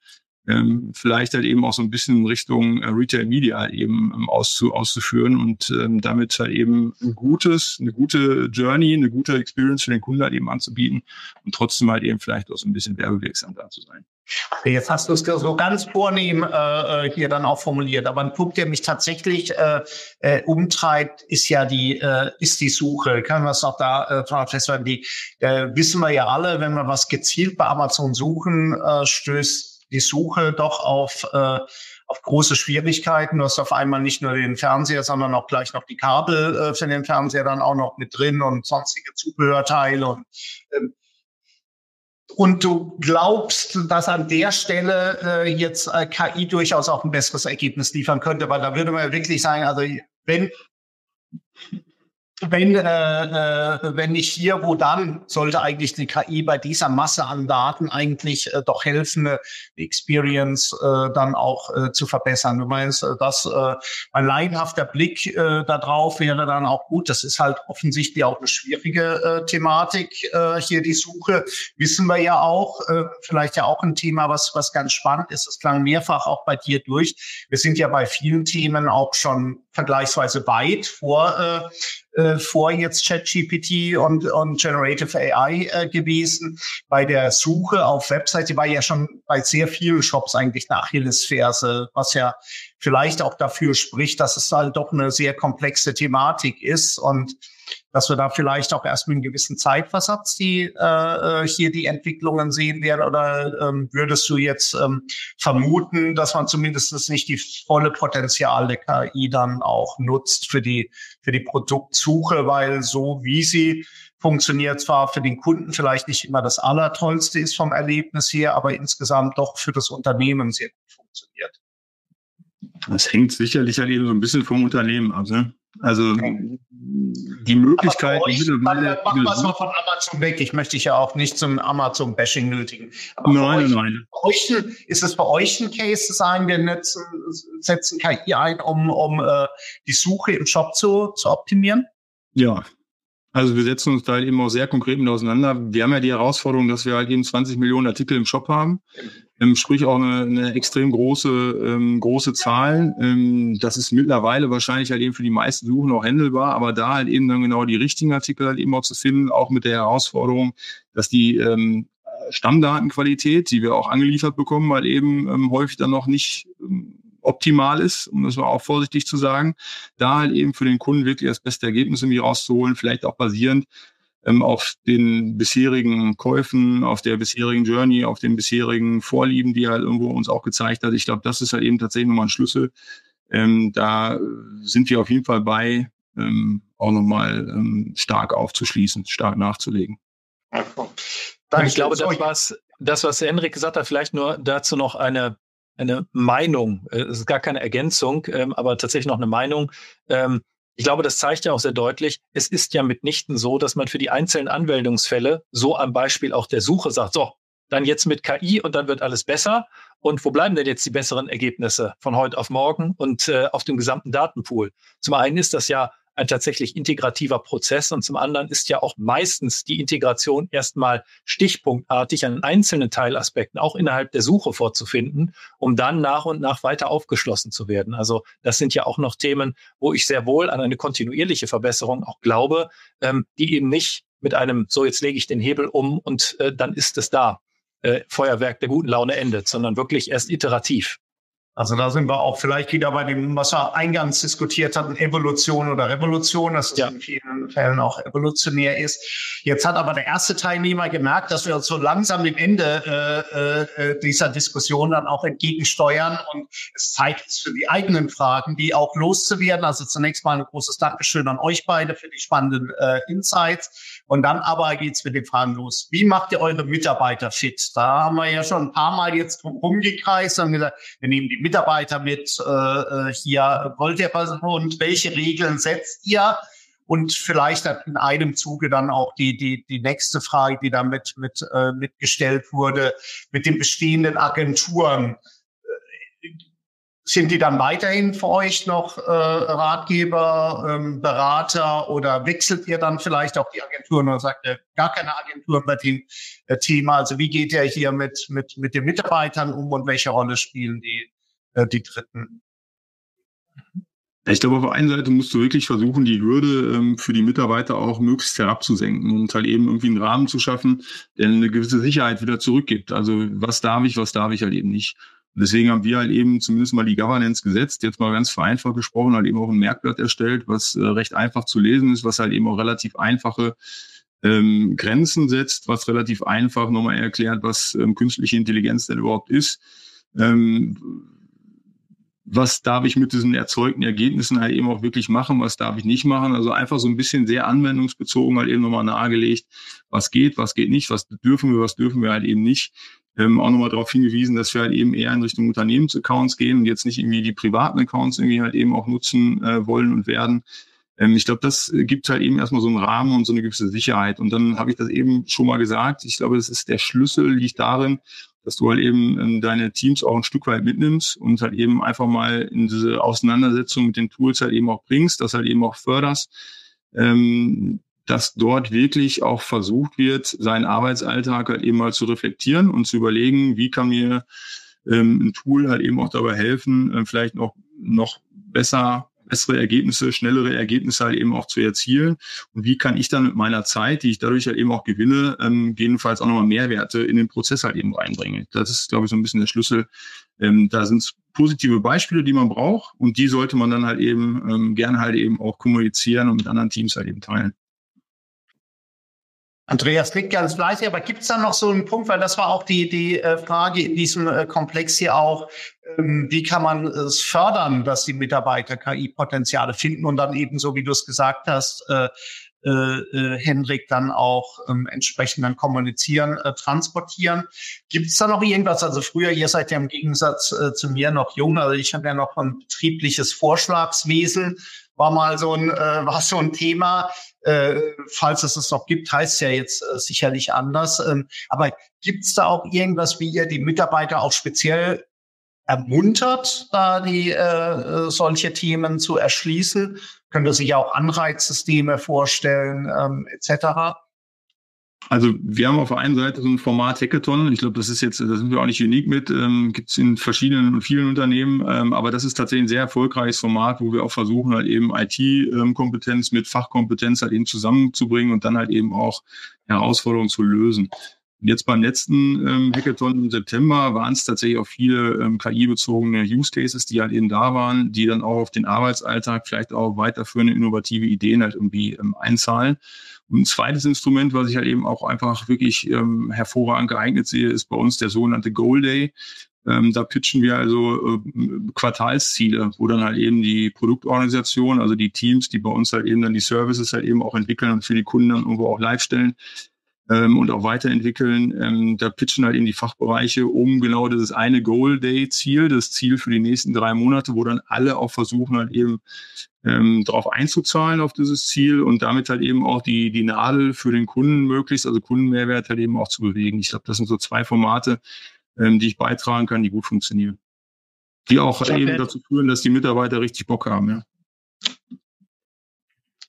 ähm, vielleicht halt eben auch so ein bisschen in Richtung äh, Retail Media halt eben ähm, auszu, auszuführen und ähm, damit halt eben ein gutes, eine gute Journey, eine gute Experience für den Kunden halt eben anzubieten und trotzdem halt eben vielleicht auch so ein bisschen werbewirksam da zu sein. Jetzt hast du es so ganz vornehm äh, äh, hier dann auch formuliert. Aber ein Punkt, der mich tatsächlich äh, äh, umtreibt, ist ja die äh, ist die Suche. Können wir es auch da äh, festhalten? Die äh, wissen wir ja alle, wenn wir was gezielt bei Amazon suchen, äh, stößt die Suche doch auf, äh, auf große Schwierigkeiten. Du hast auf einmal nicht nur den Fernseher, sondern auch gleich noch die Kabel äh, für den Fernseher dann auch noch mit drin und sonstige Zubehörteile und ähm, und du glaubst, dass an der Stelle äh, jetzt äh, KI durchaus auch ein besseres Ergebnis liefern könnte, weil da würde man wirklich sagen, also wenn wenn, äh, äh, wenn nicht hier, wo dann, sollte eigentlich die KI bei dieser Masse an Daten eigentlich äh, doch helfen, äh, die Experience äh, dann auch äh, zu verbessern. Du meinst, äh, dass äh, ein laienhafter Blick äh, darauf wäre dann auch gut. Das ist halt offensichtlich auch eine schwierige äh, Thematik, äh, hier die Suche. Wissen wir ja auch, äh, vielleicht ja auch ein Thema, was, was ganz spannend ist. Das klang mehrfach auch bei dir durch. Wir sind ja bei vielen Themen auch schon vergleichsweise weit vor äh, äh, vor jetzt ChatGPT und, und Generative AI äh, gewesen. Bei der Suche auf Webseite war ja schon bei sehr vielen Shops eigentlich eine Achillesferse, was ja vielleicht auch dafür spricht, dass es halt doch eine sehr komplexe Thematik ist und dass wir da vielleicht auch erst mit einem gewissen Zeitversatz die äh, äh, hier die Entwicklungen sehen werden? Oder ähm, würdest du jetzt ähm, vermuten, dass man zumindest nicht die volle Potenzial der KI dann auch nutzt für die für die Produktsuche, weil so wie sie funktioniert zwar für den Kunden vielleicht nicht immer das Allertollste ist vom Erlebnis her, aber insgesamt doch für das Unternehmen sehr gut funktioniert. Das hängt sicherlich halt eben so ein bisschen vom Unternehmen ab. Ne? Also die Möglichkeit. Euch, machen wir es mal von Amazon weg. Ich möchte dich ja auch nicht zum Amazon-Bashing nötigen. Aber nein, euch, nein. Euch, ist es bei euch ein Case zu sagen, wir nutzen, setzen KI ein, um, um äh, die Suche im Shop zu, zu optimieren? Ja, also wir setzen uns da halt eben auch sehr konkret mit auseinander. Wir haben ja die Herausforderung, dass wir halt eben 20 Millionen Artikel im Shop haben, ähm, sprich auch eine, eine extrem große ähm, große Zahl. Ähm, das ist mittlerweile wahrscheinlich halt eben für die meisten Suchen auch handelbar, aber da halt eben dann genau die richtigen Artikel halt eben auch zu finden, auch mit der Herausforderung, dass die ähm, Stammdatenqualität, die wir auch angeliefert bekommen, halt eben ähm, häufig dann noch nicht ähm, optimal ist, um das mal auch vorsichtig zu sagen, da halt eben für den Kunden wirklich das beste Ergebnis irgendwie rauszuholen, vielleicht auch basierend ähm, auf den bisherigen Käufen, auf der bisherigen Journey, auf den bisherigen Vorlieben, die er halt irgendwo uns auch gezeigt hat. Ich glaube, das ist halt eben tatsächlich nochmal ein Schlüssel. Ähm, da sind wir auf jeden Fall bei, ähm, auch nochmal ähm, stark aufzuschließen, stark nachzulegen. Danke. Ich glaube, das, was, das, was Henrik gesagt hat, vielleicht nur dazu noch eine eine Meinung. Äh, es ist gar keine Ergänzung, ähm, aber tatsächlich noch eine Meinung. Ähm, ich glaube, das zeigt ja auch sehr deutlich, es ist ja mitnichten so, dass man für die einzelnen Anwendungsfälle so am Beispiel auch der Suche sagt, so, dann jetzt mit KI und dann wird alles besser. Und wo bleiben denn jetzt die besseren Ergebnisse von heute auf morgen und äh, auf dem gesamten Datenpool? Zum einen ist das ja ein tatsächlich integrativer Prozess und zum anderen ist ja auch meistens die Integration erstmal stichpunktartig an einzelnen Teilaspekten auch innerhalb der Suche vorzufinden, um dann nach und nach weiter aufgeschlossen zu werden. Also das sind ja auch noch Themen, wo ich sehr wohl an eine kontinuierliche Verbesserung auch glaube, ähm, die eben nicht mit einem, so jetzt lege ich den Hebel um und äh, dann ist es da. Äh, Feuerwerk der guten Laune endet, sondern wirklich erst iterativ. Also da sind wir auch vielleicht wieder bei dem, was wir eingangs diskutiert hatten, Evolution oder Revolution, dass es ja. in vielen Fällen auch evolutionär ist. Jetzt hat aber der erste Teilnehmer gemerkt, dass wir uns so langsam dem Ende äh, äh, dieser Diskussion dann auch entgegensteuern und es zeigt es für die eigenen Fragen, die auch loszuwerden. Also zunächst mal ein großes Dankeschön an euch beide für die spannenden äh, Insights. Und dann aber geht's mit den Fragen los. Wie macht ihr eure Mitarbeiter fit? Da haben wir ja schon ein paar Mal jetzt rumgekreist und gesagt, wir nehmen die Mitarbeiter mit, äh, äh hier wollt ihr und welche Regeln setzt ihr? Und vielleicht in einem Zuge dann auch die, die, die nächste Frage, die damit mit, äh, mitgestellt wurde, mit den bestehenden Agenturen sind die dann weiterhin für euch noch äh, Ratgeber, ähm, Berater oder wechselt ihr dann vielleicht auch die Agenturen oder sagt ihr gar keine Agentur bei dem äh, Thema? Also wie geht ihr hier mit, mit, mit den Mitarbeitern um und welche Rolle spielen die, äh, die Dritten? Ich glaube, auf der einen Seite musst du wirklich versuchen, die Hürde ähm, für die Mitarbeiter auch möglichst herabzusenken und halt eben irgendwie einen Rahmen zu schaffen, der eine gewisse Sicherheit wieder zurückgibt. Also was darf ich, was darf ich halt eben nicht. Und deswegen haben wir halt eben zumindest mal die Governance gesetzt, jetzt mal ganz vereinfacht gesprochen, halt eben auch ein Merkblatt erstellt, was äh, recht einfach zu lesen ist, was halt eben auch relativ einfache ähm, Grenzen setzt, was relativ einfach nochmal erklärt, was ähm, künstliche Intelligenz denn überhaupt ist. Ähm, was darf ich mit diesen erzeugten Ergebnissen halt eben auch wirklich machen, was darf ich nicht machen. Also einfach so ein bisschen sehr anwendungsbezogen halt eben nochmal nahegelegt, was geht, was geht nicht, was dürfen wir, was dürfen wir halt eben nicht ähm, auch nochmal darauf hingewiesen, dass wir halt eben eher in Richtung Unternehmensaccounts gehen und jetzt nicht irgendwie die privaten Accounts irgendwie halt eben auch nutzen äh, wollen und werden. Ähm, ich glaube, das gibt halt eben erstmal so einen Rahmen und so eine gewisse Sicherheit. Und dann habe ich das eben schon mal gesagt. Ich glaube, das ist der Schlüssel liegt darin, dass du halt eben ähm, deine Teams auch ein Stück weit mitnimmst und halt eben einfach mal in diese Auseinandersetzung mit den Tools halt eben auch bringst, das halt eben auch förderst, ähm, dass dort wirklich auch versucht wird, seinen Arbeitsalltag halt eben mal zu reflektieren und zu überlegen, wie kann mir ähm, ein Tool halt eben auch dabei helfen, äh, vielleicht noch, noch besser bessere Ergebnisse, schnellere Ergebnisse halt eben auch zu erzielen. Und wie kann ich dann mit meiner Zeit, die ich dadurch halt eben auch gewinne, ähm, jedenfalls auch nochmal Mehrwerte in den Prozess halt eben reinbringen. Das ist, glaube ich, so ein bisschen der Schlüssel. Ähm, da sind es positive Beispiele, die man braucht und die sollte man dann halt eben ähm, gerne halt eben auch kommunizieren und mit anderen Teams halt eben teilen. Andreas klingt ganz fleißig, aber gibt es da noch so einen Punkt, weil das war auch die, die äh, Frage in diesem äh, Komplex hier auch, ähm, wie kann man es fördern, dass die Mitarbeiter KI-Potenziale finden und dann eben so, wie du es gesagt hast, äh, äh, äh, Henrik, dann auch ähm, entsprechend dann kommunizieren, äh, transportieren. Gibt es da noch irgendwas? Also früher, ihr seid ja im Gegensatz äh, zu mir noch jung, also ich habe ja noch ein betriebliches Vorschlagswesen, war mal so ein, äh, war so ein Thema äh, falls es es noch gibt, heißt es ja jetzt äh, sicherlich anders. Ähm, aber gibt es da auch irgendwas, wie ihr die Mitarbeiter auch speziell ermuntert, da die äh, solche Themen zu erschließen? Könnt ihr sich auch Anreizsysteme vorstellen, ähm, etc.? Also wir haben auf der einen Seite so ein Format Hackathon. Ich glaube, das ist jetzt, da sind wir auch nicht unique mit, ähm, gibt es in verschiedenen und vielen Unternehmen, ähm, aber das ist tatsächlich ein sehr erfolgreiches Format, wo wir auch versuchen, halt eben IT-Kompetenz mit Fachkompetenz halt eben zusammenzubringen und dann halt eben auch Herausforderungen zu lösen. Jetzt beim letzten ähm, Hackathon im September waren es tatsächlich auch viele ähm, KI-bezogene Use Cases, die halt eben da waren, die dann auch auf den Arbeitsalltag vielleicht auch weiterführende innovative Ideen halt irgendwie ähm, einzahlen. Und ein zweites Instrument, was ich halt eben auch einfach wirklich ähm, hervorragend geeignet sehe, ist bei uns der sogenannte Goal Day. Ähm, da pitchen wir also äh, Quartalsziele, wo dann halt eben die Produktorganisation, also die Teams, die bei uns halt eben dann die Services halt eben auch entwickeln und für die Kunden dann irgendwo auch live stellen, ähm, und auch weiterentwickeln. Ähm, da pitchen halt in die Fachbereiche um genau dieses eine Goal Day Ziel, das Ziel für die nächsten drei Monate, wo dann alle auch versuchen halt eben ähm, darauf einzuzahlen auf dieses Ziel und damit halt eben auch die, die Nadel für den Kunden möglichst, also Kundenmehrwert halt eben auch zu bewegen. Ich glaube, das sind so zwei Formate, ähm, die ich beitragen kann, die gut funktionieren. Die auch eben dazu führen, dass die Mitarbeiter richtig Bock haben, ja.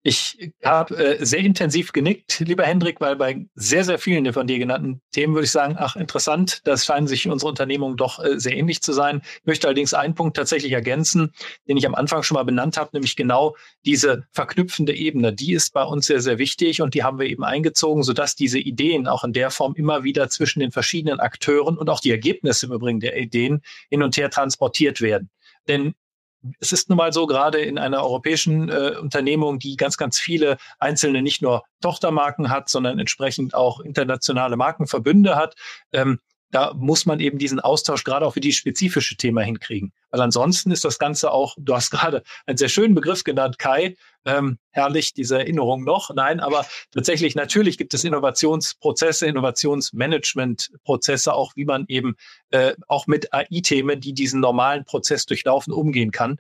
Ich habe äh, sehr intensiv genickt, lieber Hendrik, weil bei sehr, sehr vielen der von dir genannten Themen würde ich sagen, ach, interessant, das scheinen sich unsere Unternehmungen doch äh, sehr ähnlich zu sein. Ich möchte allerdings einen Punkt tatsächlich ergänzen, den ich am Anfang schon mal benannt habe, nämlich genau diese verknüpfende Ebene. Die ist bei uns sehr, sehr wichtig und die haben wir eben eingezogen, sodass diese Ideen auch in der Form immer wieder zwischen den verschiedenen Akteuren und auch die Ergebnisse im Übrigen der Ideen hin und her transportiert werden. Denn es ist nun mal so, gerade in einer europäischen äh, Unternehmung, die ganz, ganz viele einzelne nicht nur Tochtermarken hat, sondern entsprechend auch internationale Markenverbünde hat, ähm, da muss man eben diesen Austausch gerade auch für die spezifische Thema hinkriegen. Weil ansonsten ist das Ganze auch, du hast gerade einen sehr schönen Begriff genannt, Kai, ähm, herrlich, diese Erinnerung noch. Nein, aber tatsächlich, natürlich gibt es Innovationsprozesse, Innovationsmanagementprozesse, auch wie man eben äh, auch mit AI-Themen, die diesen normalen Prozess durchlaufen, umgehen kann.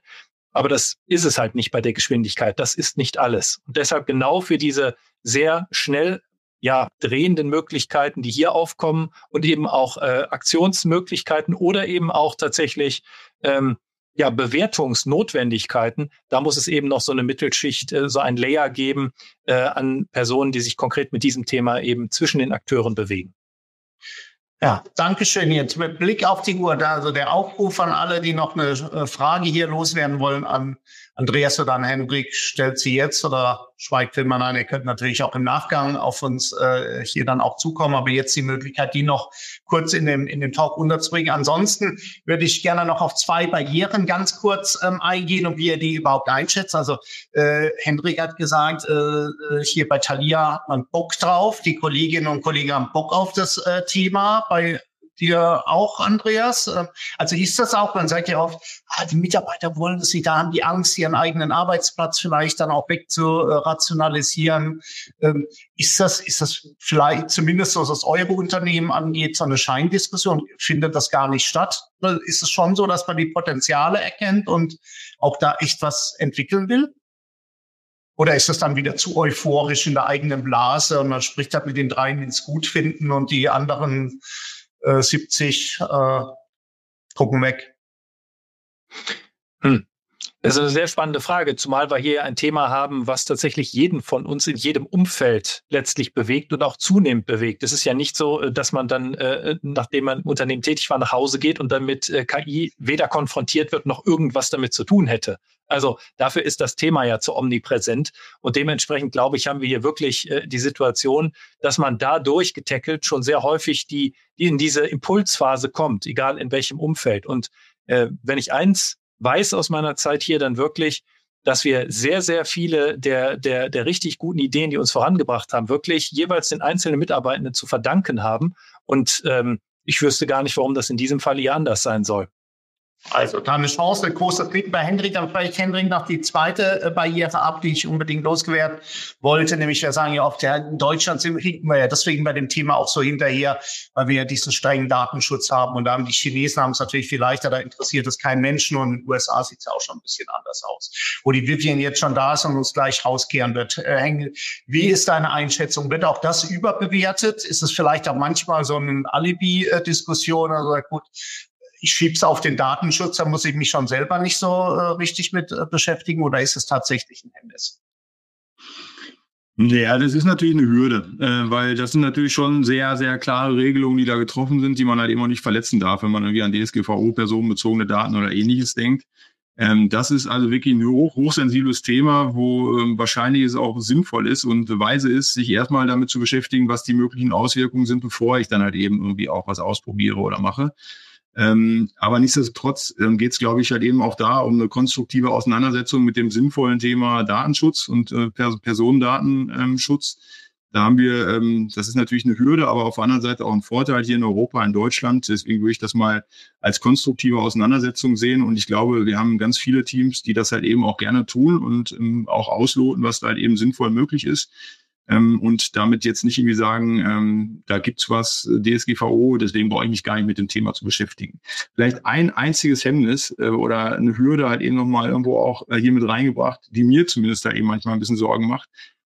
Aber das ist es halt nicht bei der Geschwindigkeit. Das ist nicht alles. Und deshalb genau für diese sehr schnell ja, drehenden Möglichkeiten, die hier aufkommen und eben auch äh, Aktionsmöglichkeiten oder eben auch tatsächlich ähm, ja, Bewertungsnotwendigkeiten, da muss es eben noch so eine Mittelschicht, äh, so ein Layer geben äh, an Personen, die sich konkret mit diesem Thema eben zwischen den Akteuren bewegen. Ja, danke schön. Jetzt mit Blick auf die Uhr, da also der Aufruf an alle, die noch eine äh, Frage hier loswerden wollen an Andreas oder an Hendrik, stellt sie jetzt oder schweigt Filmer ein. Ihr könnt natürlich auch im Nachgang auf uns äh, hier dann auch zukommen, aber jetzt die Möglichkeit, die noch kurz in dem, in dem Talk unterzubringen. Ansonsten würde ich gerne noch auf zwei Barrieren ganz kurz ähm, eingehen und wie ihr die überhaupt einschätzt. Also äh, Hendrik hat gesagt, äh, äh hier bei Thalia hat man Bock drauf. Die Kolleginnen und Kollegen haben Bock auf das äh, Thema. Bei dir auch, Andreas? Ähm, also ist das auch, man sagt ja oft, ah, die Mitarbeiter wollen es nicht, da haben die Angst, ihren eigenen Arbeitsplatz vielleicht dann auch wegzurationalisieren. Ähm, ist das, ist das vielleicht zumindest, was das eure Unternehmen angeht, so eine Scheindiskussion? Findet das gar nicht statt? Ist es schon so, dass man die Potenziale erkennt und auch da echt was entwickeln will? Oder ist es dann wieder zu euphorisch in der eigenen Blase und man spricht halt mit den dreien ins Gutfinden und die anderen äh, 70 äh, gucken weg? Hm. Das ist eine sehr spannende Frage, zumal wir hier ein Thema haben, was tatsächlich jeden von uns in jedem Umfeld letztlich bewegt und auch zunehmend bewegt. Es ist ja nicht so, äh, dass man dann, äh, nachdem man im Unternehmen tätig war, nach Hause geht und dann mit äh, KI weder konfrontiert wird, noch irgendwas damit zu tun hätte. Also dafür ist das Thema ja zu omnipräsent. Und dementsprechend, glaube ich, haben wir hier wirklich äh, die Situation, dass man dadurch getackelt schon sehr häufig die, die in diese Impulsphase kommt, egal in welchem Umfeld. Und äh, wenn ich eins weiß aus meiner Zeit hier dann wirklich, dass wir sehr, sehr viele der, der, der richtig guten Ideen, die uns vorangebracht haben, wirklich jeweils den einzelnen Mitarbeitenden zu verdanken haben. Und ähm, ich wüsste gar nicht, warum das in diesem Fall hier anders sein soll. Also da eine Chance, eine große Treten bei Hendrik. Dann vielleicht Hendrik noch die zweite äh, Barriere ab, die ich unbedingt losgewährt wollte. Nämlich wir sagen ja oft, ja, in Deutschland sind, wir ja deswegen bei dem Thema auch so hinterher, weil wir ja diesen strengen Datenschutz haben. Und da haben die Chinesen haben es natürlich viel leichter, da interessiert es keinen Menschen. Und in den USA sieht es ja auch schon ein bisschen anders aus. Wo die Vivian jetzt schon da ist und uns gleich rauskehren wird. Äh, wie ist deine Einschätzung? Wird auch das überbewertet? Ist es vielleicht auch manchmal so eine Alibi-Diskussion? Also gut, ich schiebe es auf den Datenschutz, da muss ich mich schon selber nicht so äh, richtig mit äh, beschäftigen oder ist es tatsächlich ein Hemmnis? Ja, das ist natürlich eine Hürde, äh, weil das sind natürlich schon sehr, sehr klare Regelungen, die da getroffen sind, die man halt auch nicht verletzen darf, wenn man irgendwie an DSGVO, personenbezogene Daten oder ähnliches denkt. Ähm, das ist also wirklich ein hoch, hochsensibles Thema, wo ähm, wahrscheinlich es auch sinnvoll ist und weise ist, sich erstmal damit zu beschäftigen, was die möglichen Auswirkungen sind, bevor ich dann halt eben irgendwie auch was ausprobiere oder mache. Ähm, aber nichtsdestotrotz ähm, geht es, glaube ich, halt eben auch da um eine konstruktive Auseinandersetzung mit dem sinnvollen Thema Datenschutz und äh, Pers Personendatenschutz. Da haben wir, ähm, das ist natürlich eine Hürde, aber auf der anderen Seite auch ein Vorteil hier in Europa, in Deutschland. Deswegen würde ich das mal als konstruktive Auseinandersetzung sehen. Und ich glaube, wir haben ganz viele Teams, die das halt eben auch gerne tun und ähm, auch ausloten, was da halt eben sinnvoll möglich ist ähm, und damit jetzt nicht irgendwie sagen, ähm, da gibt's was DSGVO, deswegen brauche ich mich gar nicht mit dem Thema zu beschäftigen. Vielleicht ein einziges Hemmnis äh, oder eine Hürde halt eben nochmal irgendwo auch äh, hier mit reingebracht, die mir zumindest da eben manchmal ein bisschen Sorgen macht.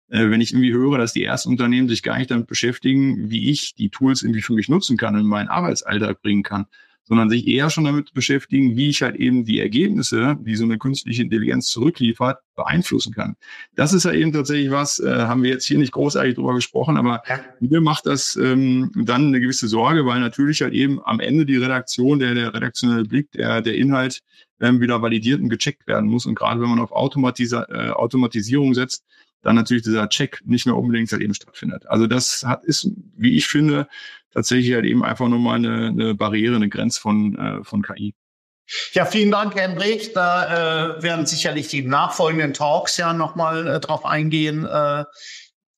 Äh, wenn ich irgendwie höre, dass die ersten Unternehmen sich gar nicht damit beschäftigen, wie ich die Tools irgendwie für mich nutzen kann und in meinen Arbeitsalltag bringen kann, sondern sich eher schon damit beschäftigen, wie ich halt eben die Ergebnisse, die so eine künstliche Intelligenz zurückliefert, beeinflussen kann. Das ist ja eben tatsächlich was, äh, haben wir jetzt hier nicht großartig drüber gesprochen, aber ja. mir macht das ähm, dann eine gewisse Sorge, weil natürlich halt eben am Ende die Redaktion, der, der redaktionelle Blick, der, der Inhalt ähm, wieder validiert und gecheckt werden muss. Und gerade wenn man auf Automatisa äh, Automatisierung setzt, dann natürlich dieser Check nicht mehr unbedingt halt eben stattfindet. Also das hat, ist, wie ich finde, tatsächlich halt eben einfach nur mal eine, eine Barriere, eine Grenze von, äh, von KI. Ja, vielen Dank, Hendrik. Da äh, werden sicherlich die nachfolgenden Talks ja nochmal äh, drauf eingehen. Äh,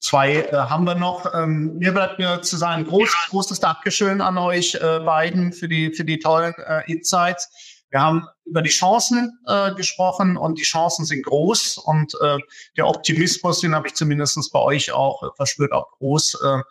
zwei äh, haben wir noch. Ähm, mir bleibt mir zu sagen, groß, großes Dankeschön an euch äh, beiden für die, für die tollen äh, Insights. Wir haben über die Chancen äh, gesprochen und die Chancen sind groß und äh, der Optimismus, den habe ich zumindest bei euch auch äh, verspürt, auch groß. Äh,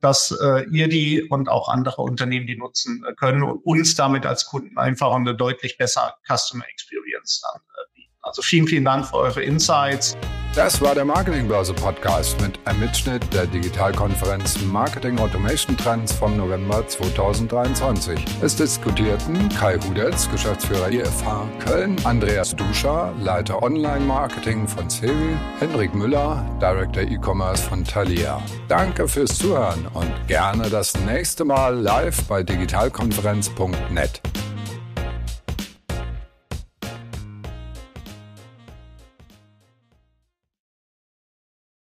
dass äh, ihr die und auch andere Unternehmen die nutzen äh, können und uns damit als Kunden einfach eine deutlich bessere Customer Experience dann äh, bieten. Also vielen, vielen Dank für eure Insights. Das war der Marketingbörse Podcast mit einem Mitschnitt der Digitalkonferenz Marketing Automation Trends vom November 2023. Es diskutierten Kai Hudetz, Geschäftsführer IFH Köln, Andreas Duscher, Leiter Online Marketing von Cevi, Henrik Müller, Director E-Commerce von Thalia. Danke fürs Zuhören und gerne das nächste Mal live bei digitalkonferenz.net.